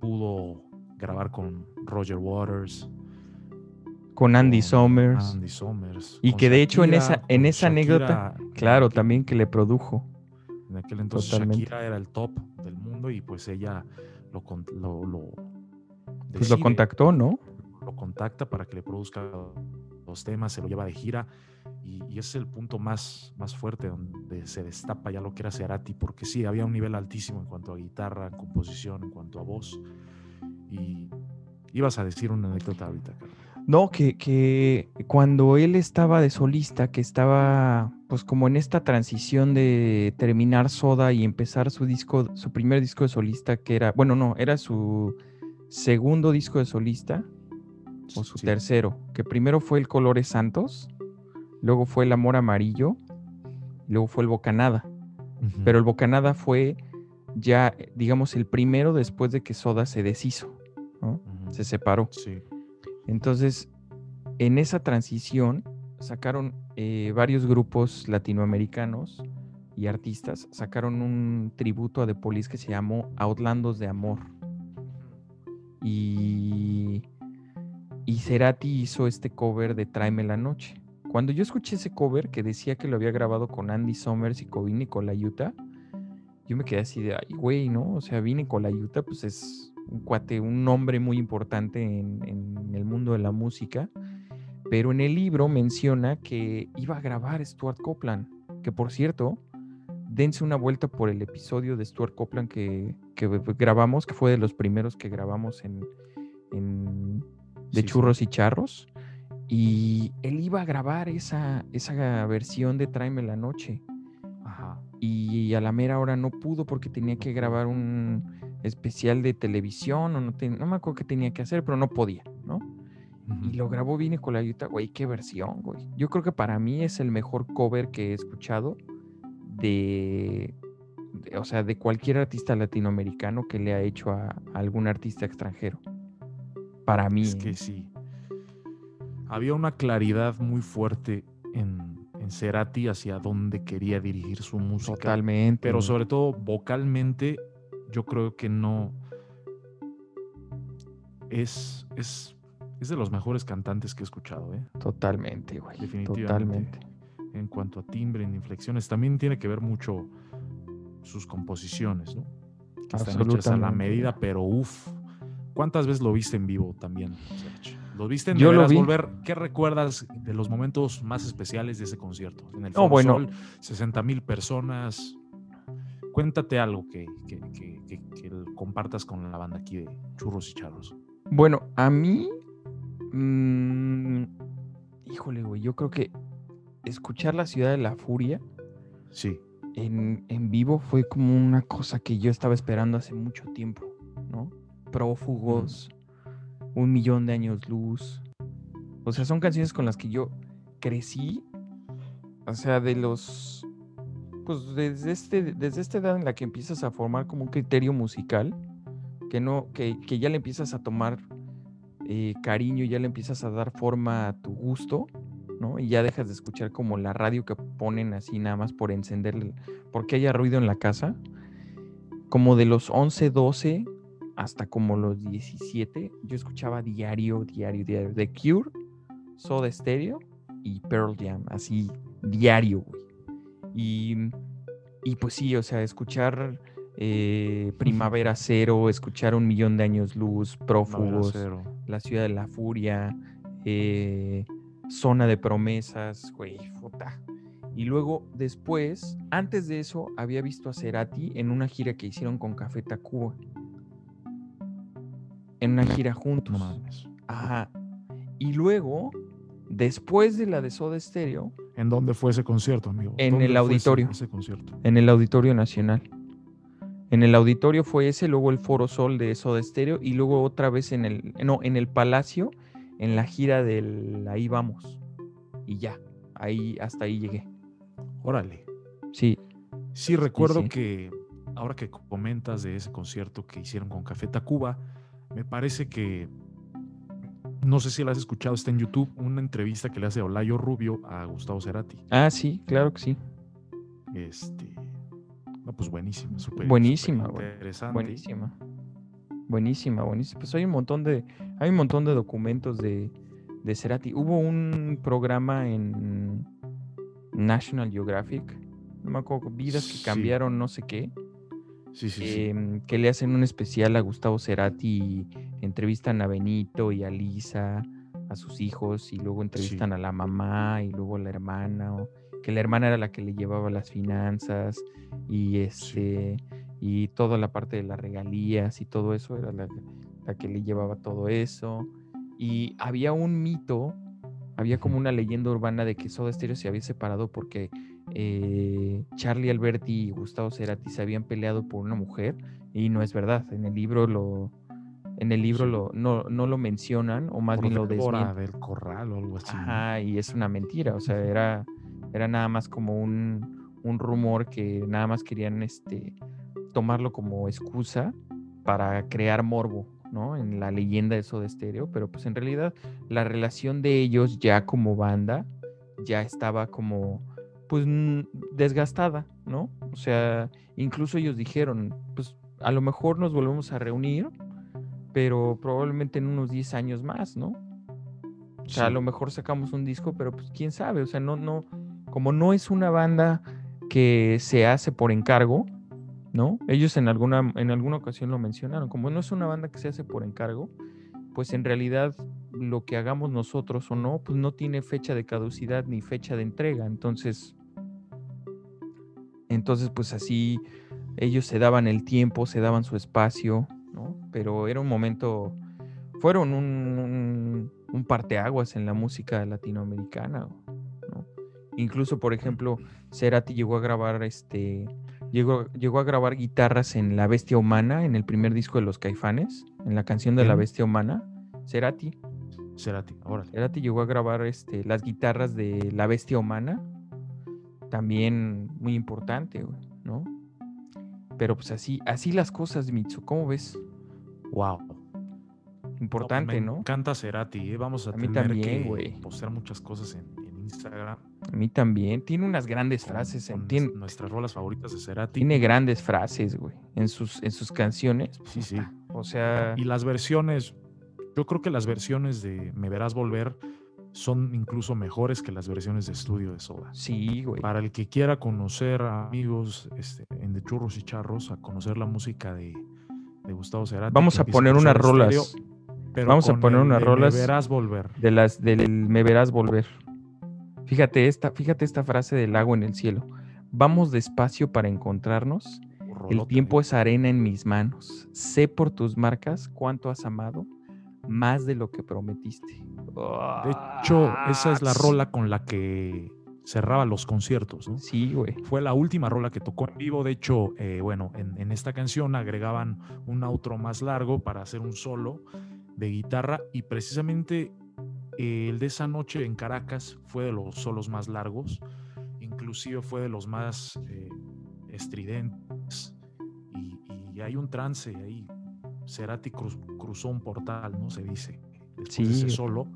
pudo grabar con Roger Waters. Con Andy Somers. Andy Somers. Y que de hecho en esa, en esa anécdota, claro, también que le produjo. En aquel entonces Shakira era el top del mundo y pues ella lo, lo, pues lo contactó, ¿no? Lo contacta para que le produzca los temas, se lo lleva de gira y, ese es el punto más, más fuerte donde se destapa ya lo que era Cerati, porque sí, había un nivel altísimo en cuanto a guitarra, composición, en cuanto a voz. Y ibas a decir una anécdota ahorita, No, que, que, cuando él estaba de solista, que estaba pues como en esta transición de terminar Soda y empezar su disco, su primer disco de solista, que era, bueno, no, era su segundo disco de solista, o su tercero, que primero fue el Colores Santos, luego fue el Amor Amarillo, luego fue el Bocanada. Pero el Bocanada fue ya, digamos, el primero después de que Soda se deshizo, se separó. Entonces, en esa transición sacaron eh, varios grupos latinoamericanos y artistas, sacaron un tributo a The Police que se llamó Outlandos de Amor. Y y Cerati hizo este cover de Tráeme la noche. Cuando yo escuché ese cover que decía que lo había grabado con Andy Summers y con Vini Colaiuta, yo me quedé así de, ay, güey, ¿no? O sea, Vini Colaiuta, pues es un cuate, un nombre muy importante en, el mundo de la música. Pero en el libro menciona que iba a grabar Stuart Copeland, que por cierto, dense una vuelta por el episodio de Stuart Copeland que, grabamos, que fue de los primeros que grabamos en de churros y charros. Y él iba a grabar esa, esa versión de Tráeme la Noche. Y a la mera hora no pudo porque tenía que grabar un especial de televisión o no, no me acuerdo qué tenía que hacer, pero no podía, ¿no? Y lo grabó bien con la ayuda, güey, qué versión, güey. Yo creo que para mí es el mejor cover que he escuchado de, o sea, de cualquier artista latinoamericano que le ha hecho a algún artista extranjero. Para mí. Es que sí. Había una claridad muy fuerte en, en Cerati hacia dónde quería dirigir su música. Totalmente. Pero sobre todo vocalmente, yo creo que no. Es, es, es de los mejores cantantes que he escuchado, ¿eh? Totalmente, güey. Definitivamente. Totalmente. En cuanto a timbre, en inflexiones, también tiene que ver mucho sus composiciones, ¿no? Que están hechas a la medida, pero uff, ¿Cuántas veces lo viste en vivo también, ¿Lo viste en Yo lo volver? ¿Qué recuerdas de los momentos más especiales de ese concierto? En el Foro bueno. Sol, 60 mil personas. Cuéntate algo que, compartas con la banda aquí de Churros y Charros. Bueno, a mí. Mm, híjole, güey. Yo creo que escuchar La Ciudad de la Furia. Sí. En, en vivo fue como una cosa que yo estaba esperando hace mucho tiempo, ¿no? Prófugos, un millón de años luz. O sea, son canciones con las que yo crecí. O sea, de los. Pues desde, este, desde esta edad en la que empiezas a formar como un criterio musical, que, no, que, que ya le empiezas a tomar eh, cariño, ya le empiezas a dar forma a tu gusto, ¿no? Y ya dejas de escuchar como la radio que ponen así nada más por encender, porque haya ruido en la casa. Como de los 11, 12 hasta como los 17, yo escuchaba diario, diario, diario. The Cure, Soda Stereo y Pearl Jam, así diario, güey. Y, y pues sí, o sea, escuchar eh, Primavera Cero, escuchar Un Millón de Años Luz, Prófugos, La Ciudad de la Furia, eh, Zona de Promesas, güey, puta. Y luego, después, antes de eso, había visto a Cerati en una gira que hicieron con Café Tacuba en una gira juntos. Ajá. Y luego, después de la de Soda Stereo. ¿En dónde fue ese concierto, amigo? En el auditorio. Ese, concierto? En el Auditorio Nacional. En el auditorio fue ese, luego el Foro Sol de Soda Stereo y luego otra vez en el, no, en el Palacio, en la gira del Ahí Vamos. Y ya, ahí, hasta ahí llegué. Órale. Sí. Sí, recuerdo que ahora que comentas de ese concierto que hicieron con Café Tacuba, me parece que no sé si la has escuchado, está en YouTube, una entrevista que le hace Olayo Rubio a Gustavo Cerati. Ah, sí, claro que sí. Este, no, pues buenísima, súper Buenísima, güey. interesante. Buenísima. Buenísima, buenísima. Pues hay un montón de, hay un montón de documentos de, de Cerati. Hubo un programa en National Geographic, no me acuerdo, vidas que cambiaron, no sé qué, Sí, sí, sí. em, que le hacen un especial a Gustavo Cerati y entrevistan a Benito y a Lisa, a sus hijos, y luego entrevistan a la mamá y luego a la hermana, o que la hermana era la que le llevaba las finanzas y este y toda la parte de las regalías y todo eso era la, la que le llevaba todo eso. Y había un mito, había como una leyenda urbana de que Soda Stereo se había separado porque eh, Charlie Alberti y Gustavo Cerati se habían peleado por una mujer y no es verdad. En el libro lo, en el libro lo, no, no lo mencionan o más Por bien lo desmienten. del Corral o algo así. Ajá, y es una mentira, o sea, era, era nada más como un, un rumor que nada más querían este, tomarlo como excusa para crear morbo, ¿no? En la leyenda de Soda Stereo, pero pues en realidad la relación de ellos ya como banda ya estaba como, pues, desgastada, ¿no? O sea, incluso ellos dijeron, pues, a lo mejor nos volvemos a reunir, pero probablemente en unos 10 años más, ¿no? O sea, a lo mejor sacamos un disco, pero pues quién sabe, o sea, no, no, como no es una banda que se hace por encargo, ¿no? Ellos en alguna, en alguna ocasión lo mencionaron, como no es una banda que se hace por encargo, pues en realidad lo que hagamos nosotros o no, pues no tiene fecha de caducidad ni fecha de entrega, entonces, entonces pues así ellos se daban el tiempo, se daban su espacio, ¿no? Pero era un momento, fueron un, un, un parteaguas en la música latinoamericana, ¿no? Incluso, por ejemplo, Cerati llegó a grabar este, llegó, llegó a grabar guitarras en La Bestia Humana, en el primer disco de los Caifanes, en la canción de La. Bestia Humana, Cerati. Cerati, órale. Cerati llegó a grabar este, las guitarras de La Bestia Humana, también muy importante, güey, ¿no? Pero pues así, así las cosas, Mitsu, ¿cómo ves? Wow. Importante, me ¿no? encanta Cerati, ¿eh? vamos a, A mí tener también, que güey. postear muchas cosas en, en Instagram. A mí también. Tiene unas grandes con- frases, en- con tiene, nuestras rolas favoritas de Cerati. tiene grandes frases, güey, en sus, en sus canciones. Sí, sí. O sea, Y las versiones, yo creo que las versiones de Me Verás Volver son incluso mejores que las versiones de estudio de Soda. sí, güey. Para el que quiera conocer a amigos este, en De Churros y Charros, a conocer la música de, de Gustavo Cerati. Vamos a poner unas rolas pero vamos a poner el unas rolas Me Verás Volver. de las del Me verás volver. Fíjate esta, fíjate esta frase del lago en el cielo. Vamos despacio para encontrarnos. El tiempo ¿eh? es arena en mis manos. Sé por tus marcas cuánto has amado, más de lo que prometiste. De hecho, esa es la rola con la que cerraba los conciertos, ¿no? Sí, güey. Fue la última rola que tocó en vivo. De hecho, eh, bueno, en, en esta canción agregaban un outro más largo para hacer un solo de guitarra y precisamente eh, el de esa noche en Caracas fue de los solos más largos, inclusive fue de los más eh, estridentes y, y hay un trance ahí. Cerati cruz- cruzó un portal, ¿no? Se dice, después de Sí. ese solo.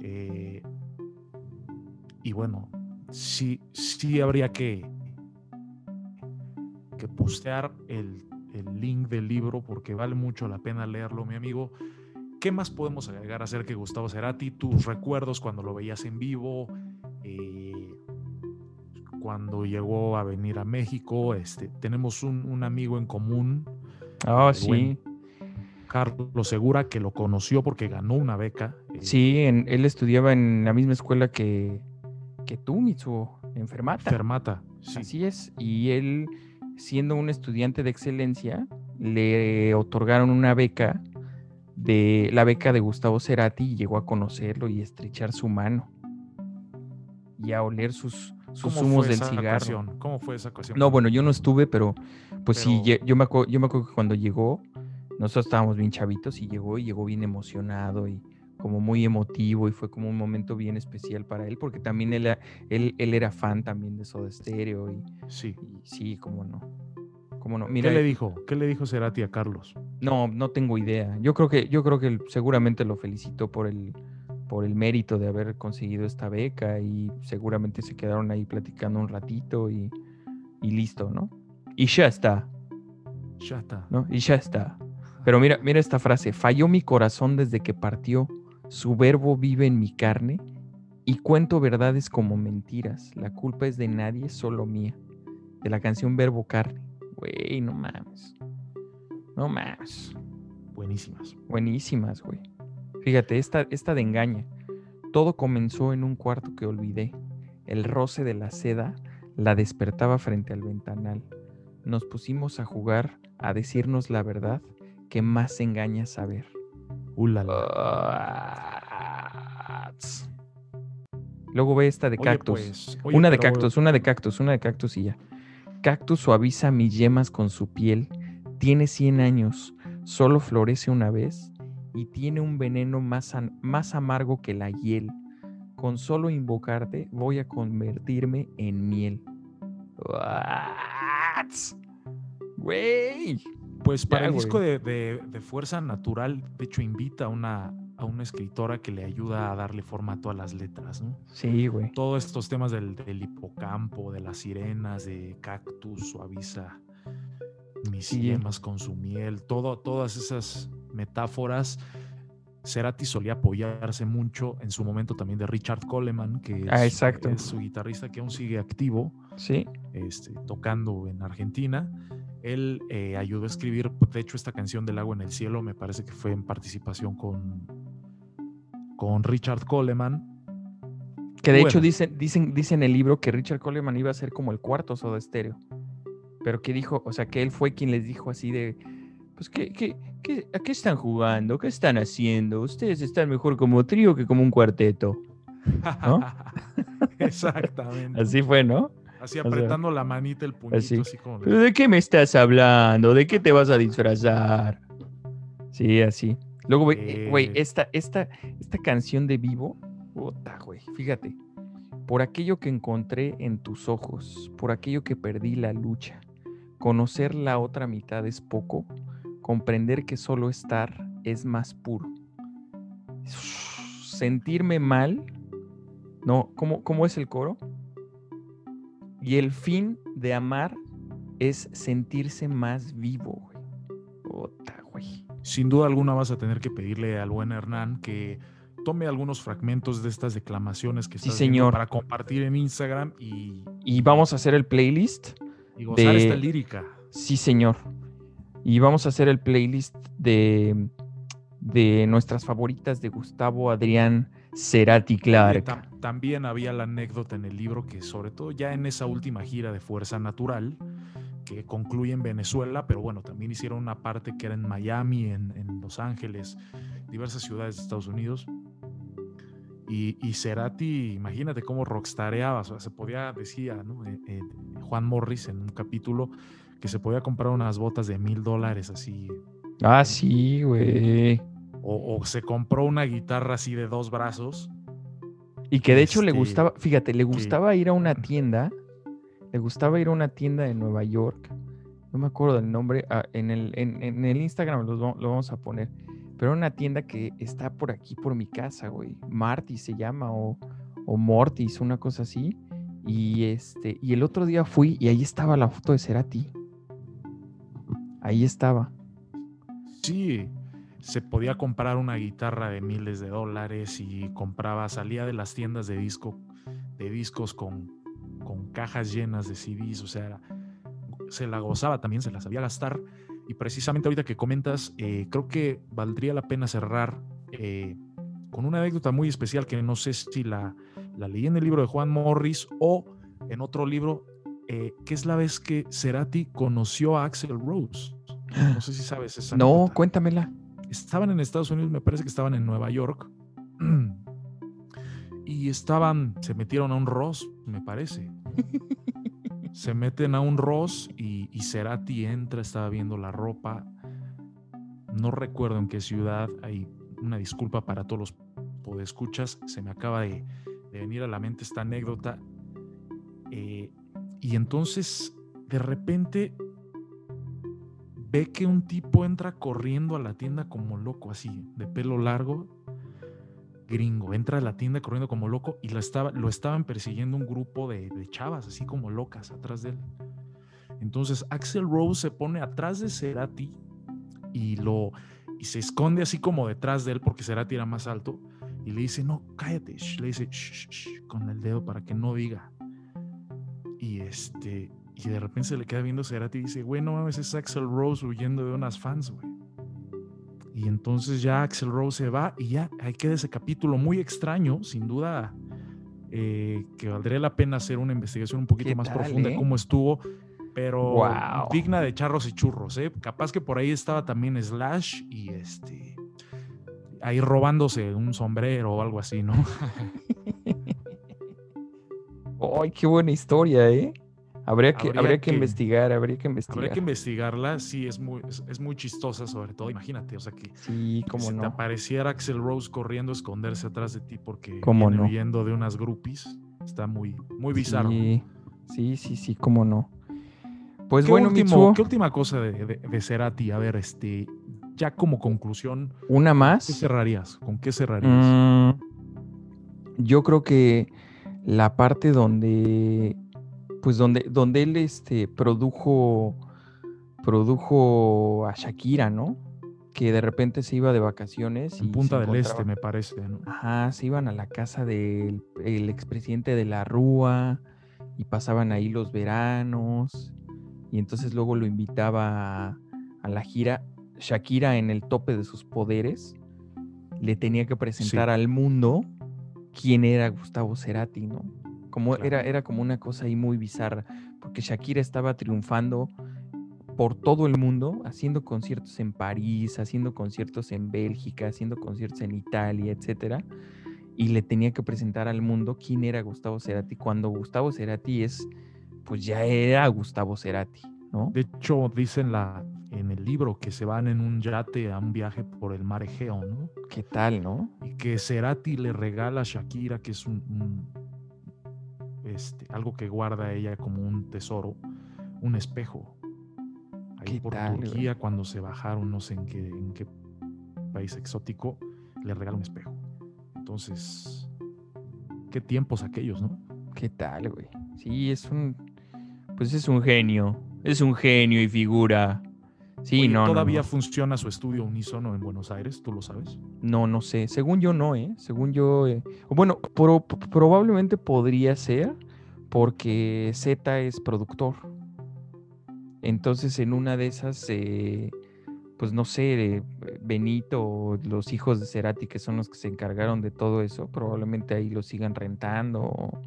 Eh, y bueno, sí, sí habría que, que postear el, el link del libro porque vale mucho la pena leerlo, mi amigo. ¿Qué más podemos agregar acerca de Gustavo Cerati? Tus recuerdos cuando lo veías en vivo, eh, cuando llegó a venir a México. Este, tenemos un, un amigo en común, Ah, Eh, sí. Carlos Segura, que lo conoció porque ganó una beca. eh, Sí, en- él estudiaba en la misma escuela que, que tú, Mitsuo, en Fermata. Fermata. Sí, Así es. Y él, siendo un estudiante de excelencia, le otorgaron una beca de la beca de Gustavo Cerati y llegó a conocerlo y estrechar su mano y a oler sus, sus ¿Cómo humos del cigarro. ocasión? ¿Cómo fue esa ocasión? No, bueno, yo no estuve, pero pues sí, Pero- yo me, acuerdo, yo me acuerdo que cuando llegó, nosotros estábamos bien chavitos y llegó y llegó bien emocionado y como muy emotivo y fue como un momento bien especial para él porque también él, era- él, él era fan también de Soda Stereo y, Sí. y sí, cómo no. Cómo no. ¿Qué le dijo? ¿Qué le dijo Cerati a Carlos? No, no tengo idea. Yo creo que, yo creo que seguramente lo felicito por el, por el mérito de haber conseguido esta beca y seguramente se quedaron ahí platicando un ratito y, y listo, ¿no? Y ya está. Ya está. ¿no? Y ya está. Pero mira, mira esta frase, falló mi corazón desde que partió, su verbo vive en mi carne y cuento verdades como mentiras, la culpa es de nadie, solo mía. De la canción Verbo Carne. Güey, no mames. No mames. Buenísimas. Buenísimas, güey. Fíjate, esta, esta de engaña. Todo comenzó en un cuarto que olvidé. El roce de la seda la despertaba frente al ventanal. Nos pusimos a jugar, a decirnos la verdad que más engaña saber. Ulala. Luego ve esta de Oye, cactus. pues, oye, una de pero- cactus, una de cactus, una de cactus y ya. Cactus suaviza mis yemas con su piel. Tiene 100 años, solo florece una vez y tiene un veneno más, más amargo que la hiel. Con solo invocarte voy a convertirme en miel. What? Güey. Pues para el disco de, de- de Fuerza Natural, de hecho, invita a una, a una escritora que le ayuda a darle forma a todas las letras, ¿no? Sí, güey. Todos estos temas del, del hipocampo, de las sirenas, de cactus, suaviza mis Sí. yemas con su miel, todo, todas esas metáforas. Cerati solía apoyarse mucho en su momento también de Richard Coleman, que es, Ah, es su guitarrista que aún sigue activo Sí. este, tocando en Argentina. Él eh, ayudó a escribir, de hecho, esta canción del agua en el cielo, me parece que fue en participación con, con Richard Coleman. Que de Bueno. hecho dicen, dicen, dicen en el libro que Richard Coleman iba a ser como el cuarto Soda Stereo. Pero que dijo, o sea, que él fue quien les dijo así de, pues, ¿qué, qué, qué, ¿a qué están jugando? ¿Qué están haciendo? Ustedes están mejor como trío que como un cuarteto. ¿No? Exactamente. Así fue, ¿no? Así sea, apretando la manita, el puñito, así. así, como. ¿Pero de qué me estás hablando? ¿De qué te vas a disfrazar? Sí, así. Luego, güey, eh, güey, Eh. esta, esta, esta canción de vivo, puta, güey, fíjate. Por aquello que encontré en tus ojos, por aquello que perdí la lucha. Conocer la otra mitad es poco, comprender que solo estar es más puro. Sentirme mal, no, ¿cómo, cómo es el coro? Y el fin de amar es sentirse más vivo, güey. Güey. Sin duda alguna vas a tener que pedirle al buen Hernán que tome algunos fragmentos de estas declamaciones que Sí, estás señor. para compartir en Instagram y, Y vamos a hacer el playlist. y gozar De- esta lírica. Sí, señor. Y vamos a hacer el playlist de, de nuestras favoritas de Gustavo Adrián Cerati Clark. Tam- también había la anécdota en el libro que sobre todo ya en esa última gira de Fuerza Natural, que concluye en Venezuela, pero bueno, también hicieron una parte que era en Miami, en, en Los Ángeles, diversas ciudades de Estados Unidos. Y, y Cerati, imagínate cómo rockstareaba, o sea, se podía, decía, ¿no? Eh, eh, Juan Morris en un capítulo, que se podía comprar unas botas de mil dólares así, Ah, sí, güey. o, o se compró una guitarra así de dos brazos. Y que de hecho le Este, gustaba, fíjate, le gustaba ir a una tienda, le gustaba ir a una tienda de Nueva York, no me acuerdo del nombre, ah, en, el, en, en el Instagram lo vamos a poner, pero una tienda que está por aquí, por mi casa, güey, Marty se llama, o, o Mortis, una cosa así, y, este, y el otro día fui y ahí estaba la foto de Cerati, ahí estaba, Sí, se podía comprar una guitarra de miles de dólares y compraba, salía de las tiendas de disco, de discos con, con cajas llenas de CDs, o sea, era- se la gozaba también, se la sabía gastar. Y precisamente ahorita que comentas, eh, creo que valdría la pena cerrar eh, con una anécdota muy especial que no sé si la, la leí en el libro de Juan Morris o en otro libro, eh, que es la vez que Cerati conoció a Axel Rose. No sé si sabes esa no, anécdota cuéntamela, estaban en Estados Unidos, me parece que estaban en Nueva York. Y estaban, se metieron a un Ross, me parece. Se meten a un Ross y, y Cerati entra, estaba viendo la ropa. No recuerdo en qué ciudad. Hay una disculpa para todos los podescuchas. Se me acaba de, de venir a la mente esta anécdota. Eh, y entonces, de repente, ve que un tipo entra corriendo a la tienda como loco, así, de pelo largo, gringo. Entra a la tienda corriendo como loco y lo, estaba, lo estaban persiguiendo un grupo de, de chavas, así como locas, atrás de él. Entonces Axel Rose se pone atrás de Cerati y lo y se esconde así como detrás de él porque Cerati era más alto y le dice, no, cállate, le dice con el dedo para que no diga. Y este, y de repente se le queda viendo Cerati y dice, güey, no mames, es Axel Rose huyendo de unas fans, güey. Y entonces ya Axel Rose se va y ya ahí queda ese capítulo muy extraño, sin duda, eh, que valdría la pena hacer una investigación un poquito más profunda de eh? cómo estuvo, pero digna de charros y churros, ¿eh? Capaz que por ahí estaba también Slash y este, ahí robándose un sombrero o algo así, ¿no? ¡Ay, qué buena historia, eh! Habría que, habría, que, investigar, habría que investigar. Habría que investigarla, sí, es muy, es, muy chistosa sobre todo, imagínate, o sea que, sí, como no. te apareciera Axel Rose corriendo a esconderse atrás de ti porque viene no? huyendo de unas groupies, está muy, muy bizarro. Sí, sí, sí, sí, cómo no. Pues ¿Qué bueno, último, ¿qué última cosa de, de, de, Cerati? A ver, este, ya como conclusión. ¿Una más? ¿Qué cerrarías? ¿Con qué cerrarías? Mm, yo creo que la parte donde pues donde, donde él este, produjo, produjo a Shakira, ¿no? Que de repente se iba de vacaciones. En y Punta del Este, me parece, ¿no? Ajá, se iban a la casa del el expresidente de la Rúa y pasaban ahí los veranos. Y entonces luego lo invitaba a, a la gira. Shakira en el tope de sus poderes le tenía que presentar sí. al mundo quién era Gustavo Cerati, ¿no? Como claro. era, era como una cosa ahí muy bizarra, porque Shakira estaba triunfando por todo el mundo, haciendo conciertos en París, haciendo conciertos en Bélgica, haciendo conciertos en Italia, etcétera, y le tenía que presentar al mundo quién era Gustavo Cerati, cuando Gustavo Cerati es, pues ya era Gustavo Cerati, ¿no? De hecho, dicen la, en el libro que se van en un yate a un viaje por el mar Egeo, ¿no? ¿Qué tal, no? Y que Cerati le regala a Shakira, que es un, un este, algo que guarda ella como un tesoro, un espejo. Ahí por tal, Turquía, cuando se bajaron, no sé en qué, en qué país exótico, le regala un espejo. Entonces, qué tiempos aquellos, ¿no? ¿Qué tal, güey? Sí, es un. Pues es un genio. Es un genio y figura. Sí, Oye, no. ¿Todavía no, no. funciona su estudio unísono en Buenos Aires? ¿Tú lo sabes? No, no sé. Según yo, no, ¿eh? Según yo. Eh... Bueno, pro probablemente podría ser porque Z es productor. Entonces, en una de esas, eh, pues no sé, Benito, los hijos de Cerati, que son los que se encargaron de todo eso, probablemente ahí lo sigan rentando, o,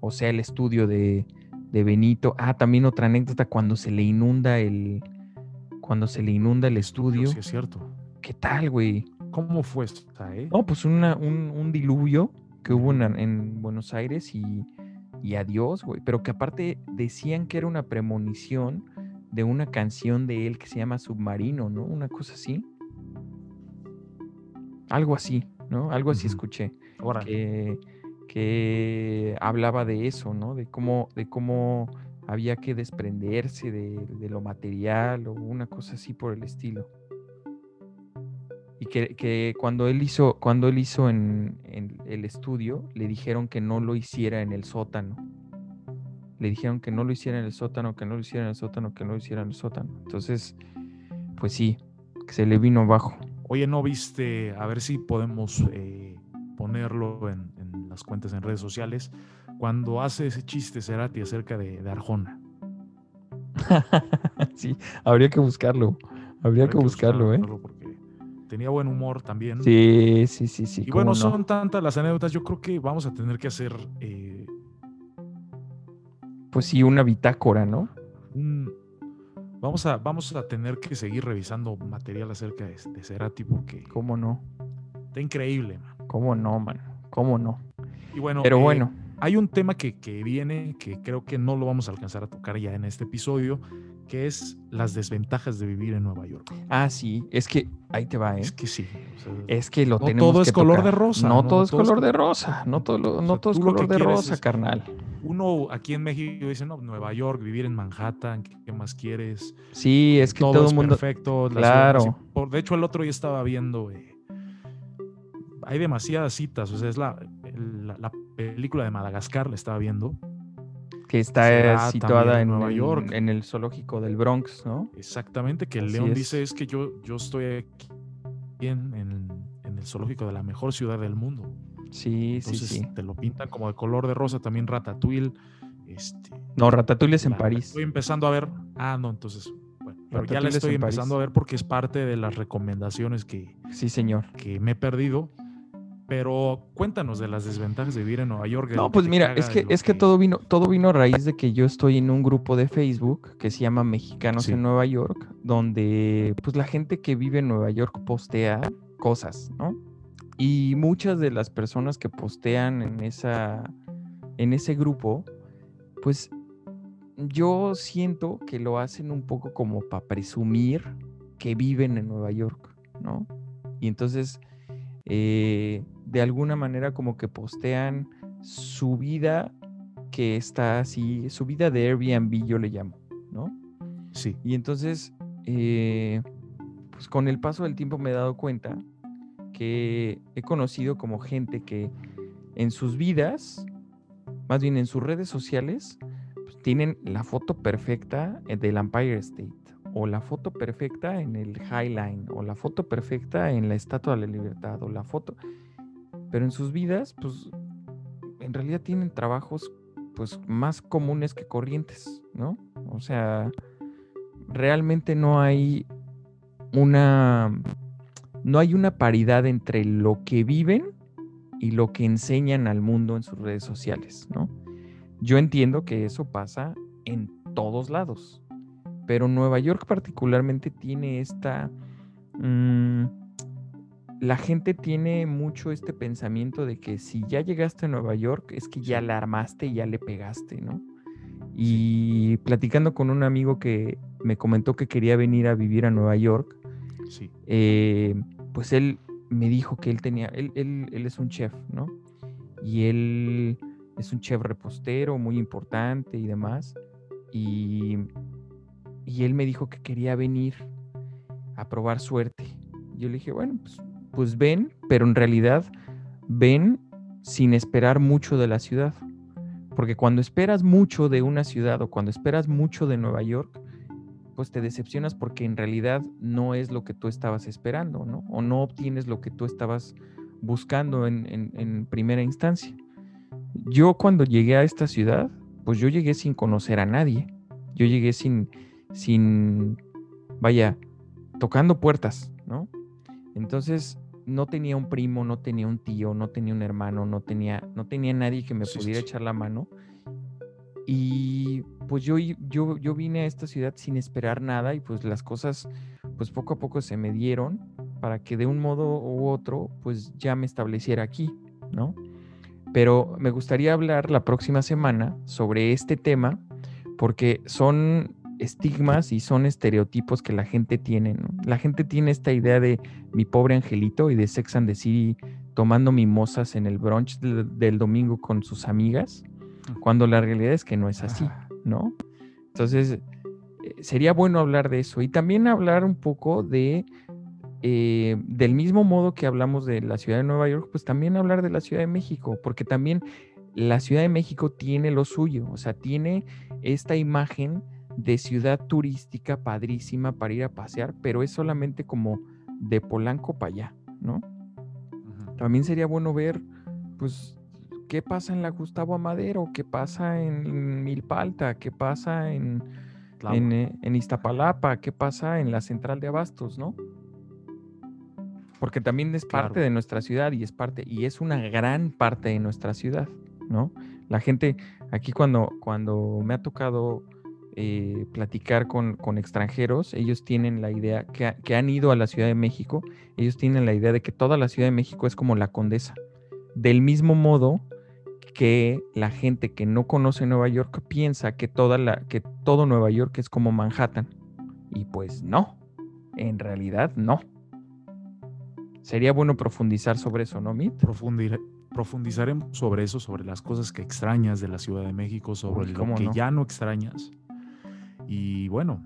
o sea, el estudio de, de, Benito. Ah, también otra anécdota, cuando se le inunda el, cuando se le inunda el estudio. Sí, es cierto. ¿Qué tal, güey? ¿Cómo fue esta, eh? No, pues una, un, un, diluvio que hubo en, en Buenos Aires y, y adiós, güey. Pero que aparte decían que era una premonición de una canción de él que se llama Submarino, ¿no? Una cosa así. Algo así, ¿no? Algo así uh -huh. escuché. Ahora. Que, que, hablaba de eso, ¿no? De cómo, de cómo había que desprenderse de, de, lo material o una cosa así por el estilo. Y que, que cuando él hizo, cuando él hizo en, en el estudio, le dijeron que no lo hiciera en el sótano le dijeron que no lo hiciera en el sótano, que no lo hiciera en el sótano, que no lo hiciera en el sótano. Entonces, pues sí, que se le vino abajo. Oye, ¿no viste? A ver si podemos eh, ponerlo en, en, las cuentas en redes sociales. Cuando hace ese chiste Cerati acerca de, de Arjona. sí, habría que buscarlo. Habría, habría que, que, buscarlo, buscarlo, ¿eh? Porque tenía buen humor también. Sí, sí, sí, sí. Y bueno, no? son tantas las anécdotas. Yo creo que vamos a tener que hacer eh, pues sí, una bitácora, ¿no? Un, vamos, a, vamos a tener que seguir revisando material acerca de, de Cerati porque... ¿Cómo no? Está increíble, man. ¿Cómo no, man? ¿Cómo no? Y bueno, pero eh, bueno. Hay un tema que, que, viene que creo que no lo vamos a alcanzar a tocar ya en este episodio, que es las desventajas de vivir en Nueva York. Ah, sí, es que ahí te va, ¿eh? Es que sí. O sea, es que lo no tenemos todo que es color tocar. de rosa. No, no todo es color de rosa. No todo, no o sea, todo es color de rosa, es... carnal. uno aquí en México dice, no, Nueva York, vivir en Manhattan, ¿qué más quieres? Sí, es que todo, el mundo... perfecto. Claro. Por, de hecho, el otro día estaba viendo, eh, hay demasiadas citas, o sea, es la, la, película de Madagascar, la estaba viendo. Que está situada en Nueva York. En el zoológico del Bronx, ¿no? Exactamente, que el león dice es que yo, yo estoy aquí en, en, el zoológico de la mejor ciudad del mundo. Sí, sí, sí. Te lo pintan como de color de rosa, también Ratatouille. Este, no, Ratatouille es en París. Estoy empezando a ver. Ah, no, entonces. Bueno, pero ya la estoy empezando a ver porque es parte de las recomendaciones que. Sí, señor. Que me he perdido. Pero cuéntanos de las desventajas de vivir en Nueva York. No, pues mira, es que, es que, todo vino, todo vino a raíz de que yo estoy en un grupo de Facebook que se llama Mexicanos en Nueva York, donde pues la gente que vive en Nueva York postea cosas, ¿no? Y muchas de las personas que postean en, esa, en ese grupo, pues yo siento que lo hacen un poco como para presumir que viven en Nueva York, ¿no? Y entonces, eh, de alguna manera como que postean su vida que está así, su vida de Airbnb yo le llamo, ¿no? Sí. Y entonces, eh, pues con el paso del tiempo me he dado cuenta que he conocido como gente que en sus vidas, más bien en sus redes sociales, pues, tienen la foto perfecta eh, del Empire State, o la foto perfecta en el High Line, o la foto perfecta en la Estatua de la Libertad, o la foto. Pero en sus vidas, pues en realidad tienen trabajos pues más comunes que corrientes, ¿no? O sea, realmente no hay una no hay una paridad entre lo que viven y lo que enseñan al mundo en sus redes sociales, ¿no? Yo entiendo que eso pasa en todos lados, pero Nueva York particularmente tiene esta... Mm, la gente tiene mucho este pensamiento de que si ya llegaste a Nueva York es que ya la armaste y ya le pegaste, ¿no? Y platicando con un amigo que me comentó que quería venir a vivir a Nueva York, eh, pues él me dijo que él tenía, él, es un chef, ¿no? Y él es un chef repostero muy importante y demás. Y, y él me dijo que quería venir a probar suerte. Yo le dije, bueno, pues, pues ven, pero en realidad ven sin esperar mucho de la ciudad. Porque cuando esperas mucho de una ciudad o cuando esperas mucho de Nueva York, pues te decepcionas porque en realidad no es lo que tú estabas esperando, ¿no? O no obtienes lo que tú estabas buscando en, primera instancia. Yo cuando llegué a esta ciudad, pues yo llegué sin conocer a nadie. Yo llegué sin, sin, vaya, tocando puertas, ¿no? Entonces no tenía un primo, no tenía un tío, no tenía un hermano, no tenía, no tenía nadie que me pudiera echar la mano. Y pues yo, yo, yo vine a esta ciudad sin esperar nada y pues las cosas pues poco a poco se me dieron para que de un modo u otro pues ya me estableciera aquí, ¿no? Pero me gustaría hablar la próxima semana sobre este tema porque son estigmas y son estereotipos que la gente tiene, ¿no? La gente tiene esta idea de mi pobre angelito y de Sex and the City tomando mimosas en el brunch del domingo con sus amigas cuando la realidad es que no es así, ¿no? Entonces, eh, sería bueno hablar de eso y también hablar un poco de, eh, del mismo modo que hablamos de la ciudad de Nueva York, pues también hablar de la Ciudad de México, porque también la Ciudad de México tiene lo suyo, o sea, tiene esta imagen de ciudad turística padrísima para ir a pasear, pero es solamente como de Polanco para allá, ¿no? También sería bueno ver, pues, ¿Qué pasa en la Gustavo Amadero? ¿Qué pasa en Milpalta? ¿Qué pasa en, eh, en, Iztapalapa? ¿Qué pasa en la central de Abastos, no? Porque también es parte de nuestra ciudad y es parte, y es una gran parte de nuestra ciudad, ¿no? La gente, aquí cuando, cuando me ha tocado eh, platicar con, extranjeros, ellos tienen la idea, que, que, han ido a la Ciudad de México, ellos tienen la idea de que toda la Ciudad de México es como la condesa. Del mismo modo que la gente que no conoce Nueva York piensa que, toda la, que todo Nueva York es como Manhattan. Y pues no, en realidad no. Sería bueno profundizar sobre eso, ¿no, Mit? profundizaremos sobre eso, sobre las cosas que extrañas de la Ciudad de México, sobre Uy, lo que no. ya no extrañas. Y bueno,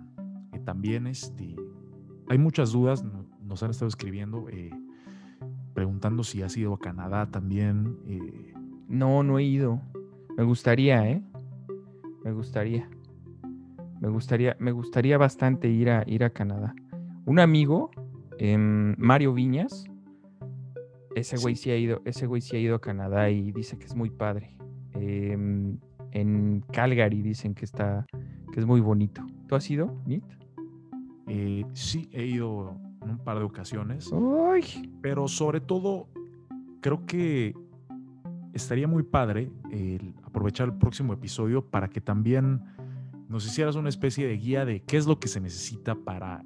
eh, también este, hay muchas dudas, no- nos han estado escribiendo, eh, preguntando si has ido a Canadá también. eh, No, no he ido. Me gustaría, ¿eh? Me gustaría. Me gustaría, me gustaría bastante ir a, ir a Canadá. Un amigo, em, Mario Viñas, ese güey Sí. sí ha ido, ese güey sí ha ido a Canadá y dice que es muy padre. Em, en Calgary dicen que está, que es muy bonito. ¿Tú has ido, Nit? eh, sí, he ido en un par de ocasiones. Pero sobre todo, creo que estaría muy padre el aprovechar el próximo episodio para que también nos hicieras una especie de guía de qué es lo que se necesita para,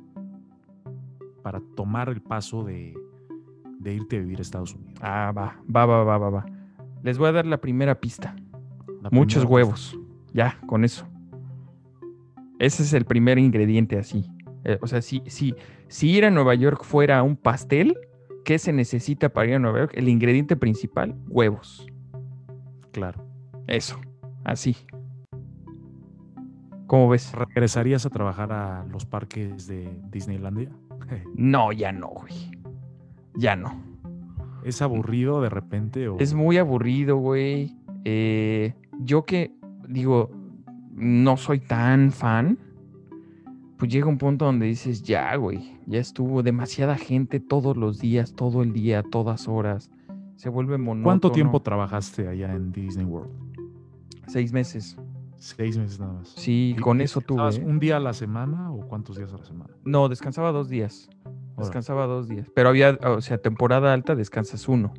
para tomar el paso de, de irte a vivir a Estados Unidos. Ah, va, va, va, va, va, va. Les voy a dar la primera pista. La Muchos primera huevos. Ya, con eso. Ese es el primer ingrediente así. Eh, o sea, si, si, si ir a Nueva York fuera un pastel, ¿qué se necesita para ir a Nueva York? El ingrediente principal, huevos. Claro. Eso, así. ¿Cómo ves? ¿Regresarías a trabajar a los parques de Disneylandia? No, ya no, güey. Ya no. ¿Es aburrido de repente? O... Es muy aburrido, güey. Eh, yo que, digo, no soy tan fan, pues llega un punto donde dices, ya, güey, ya estuvo demasiada gente todos los días, todo el día, todas horas. Se vuelve monótono. ¿Cuánto tiempo trabajaste allá en Disney World? Seis meses. Seis meses nada más. Sí, ¿Y con eso tuve. ¿eh? ¿Un día a la semana o cuántos días a la semana? No, descansaba dos días. Descansaba dos días. Pero había, o sea, temporada alta descansas uno,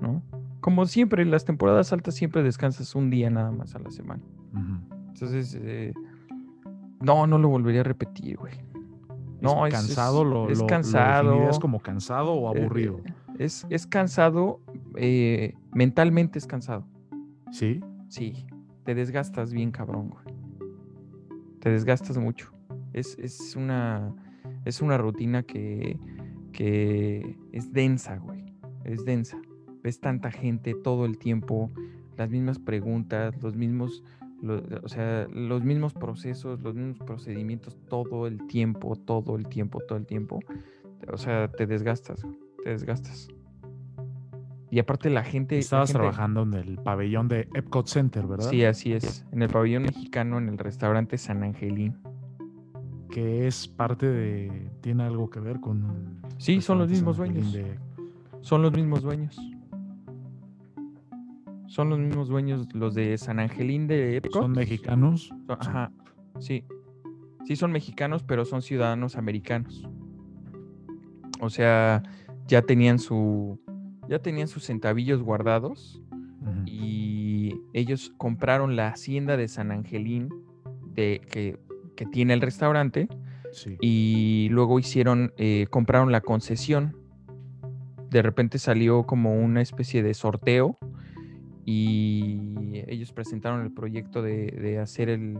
¿no? Como siempre, en las temporadas altas siempre descansas un día nada más a la semana. Ujú. Entonces, eh, no, no lo volvería a repetir, güey. No, ¿Es es- es- cansado, lo, es lo- lo cansado. definirías como cansado o Eh, aburrido? Es, es cansado, eh, mentalmente es cansado. sí. Sí, te desgastas bien cabrón, güey. Te desgastas mucho. Es, es una, es una rutina que, que es densa, güey. Es densa. Ves tanta gente todo el tiempo, las mismas preguntas, los mismos, lo- o sea, los mismos procesos, los mismos procedimientos todo el tiempo, todo el tiempo, todo el tiempo. O sea, te desgastas, te desgastas. Y aparte la gente... la Estabas gente- trabajando en el pabellón de Epcot Center, ¿verdad? Sí, así es. En el pabellón mexicano, en el restaurante San Angelín. Que es parte de. Tiene algo que ver con. Sí, son los mismos dueños. de- Son los mismos dueños. Son los mismos dueños, los de San Angelín de Epcot. Son mexicanos. Son-. Ajá, sí. Sí son mexicanos, pero son ciudadanos americanos. O sea, ya tenían su... Ya tenían sus centavillos guardados y ellos compraron la hacienda de San Angelín de, que, que tiene el restaurante Sí. y luego hicieron, eh, compraron la concesión. De repente salió como una especie de sorteo y ellos presentaron el proyecto de, hacer el,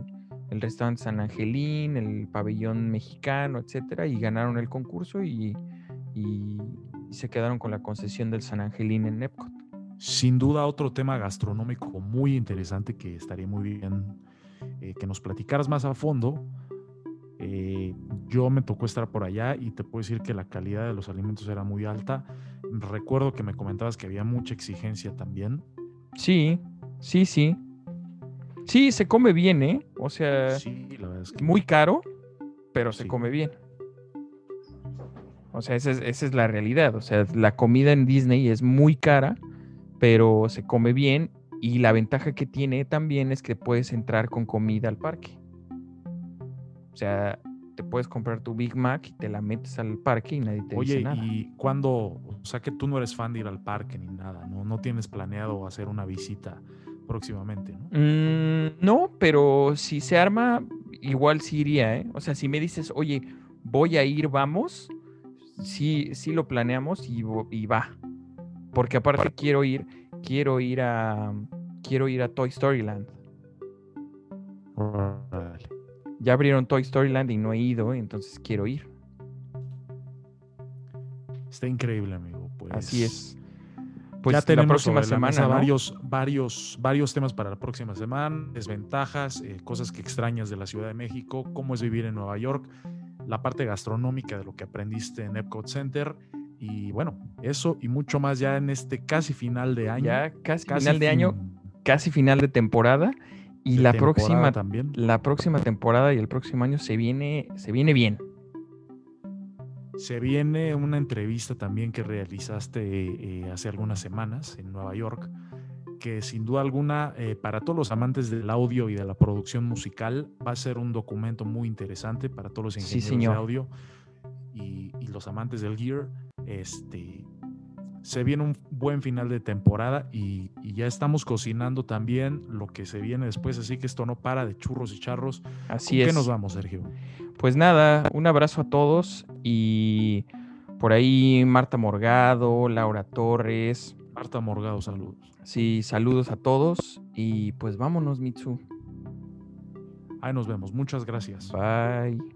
el restaurante San Angelín, el pabellón mexicano, etcétera, y ganaron el concurso y, y- y se quedaron con la concesión del San Angelín en Epcot. Sin duda, otro tema gastronómico muy interesante que estaría muy bien eh, que nos platicaras más a fondo. Eh, yo me tocó estar por allá y te puedo decir que la calidad de los alimentos era muy alta. Recuerdo que me comentabas que había mucha exigencia también. Sí, sí, sí. Sí, se come bien, ¿eh? O sea, Sí, la verdad es que muy caro, pero se come bien. O sea, esa es, esa es la realidad. O sea, la comida en Disney es muy cara, pero se come bien. Y la ventaja que tiene también es que puedes entrar con comida al parque. O sea, te puedes comprar tu Big Mac y te la metes al parque y nadie te Oye, dice nada. ¿y cuándo? O sea, que tú no eres fan de ir al parque ni nada, ¿no? No tienes planeado hacer una visita próximamente, ¿no? Mm, no, pero si se arma, igual sí iría, ¿eh? O sea, si me dices, oye, voy a ir, vamos, sí, sí lo planeamos y, va. Porque aparte quiero ir, quiero ir a, quiero ir a Toy Story Land. Ya abrieron Toy Story Land y no he ido, entonces quiero ir. Está increíble, amigo. Pues, Así es. pues ya la tenemos próxima sobre la mesa semana, ¿no? varios, varios, varios temas para la próxima semana, desventajas, eh, cosas que extrañas de la Ciudad de México, cómo es vivir en Nueva York, la parte gastronómica de lo que aprendiste en Epcot Center y bueno, eso y mucho más ya en este casi final de año. Ya casi, casi final de año, casi final de temporada. Y la próxima, también. la próxima temporada y el próximo año se viene, se viene bien. Se viene una entrevista también que realizaste eh, hace algunas semanas en Nueva York, que sin duda alguna, eh, para todos los amantes del audio y de la producción musical, va a ser un documento muy interesante para todos los Sí, ingenieros señor. de audio y, y los amantes del gear. Este, se viene un buen final de temporada y, y ya estamos cocinando también lo que se viene después, así que esto no para de churros y charros. Así ¿Con es. qué nos vamos, Sergio? Pues nada, un abrazo a todos y por ahí Marta Morgado, Laura Torres. Marta Morgado, saludos. Sí, saludos a todos y pues vámonos, Mitsu. Ahí nos vemos. Muchas gracias. Bye.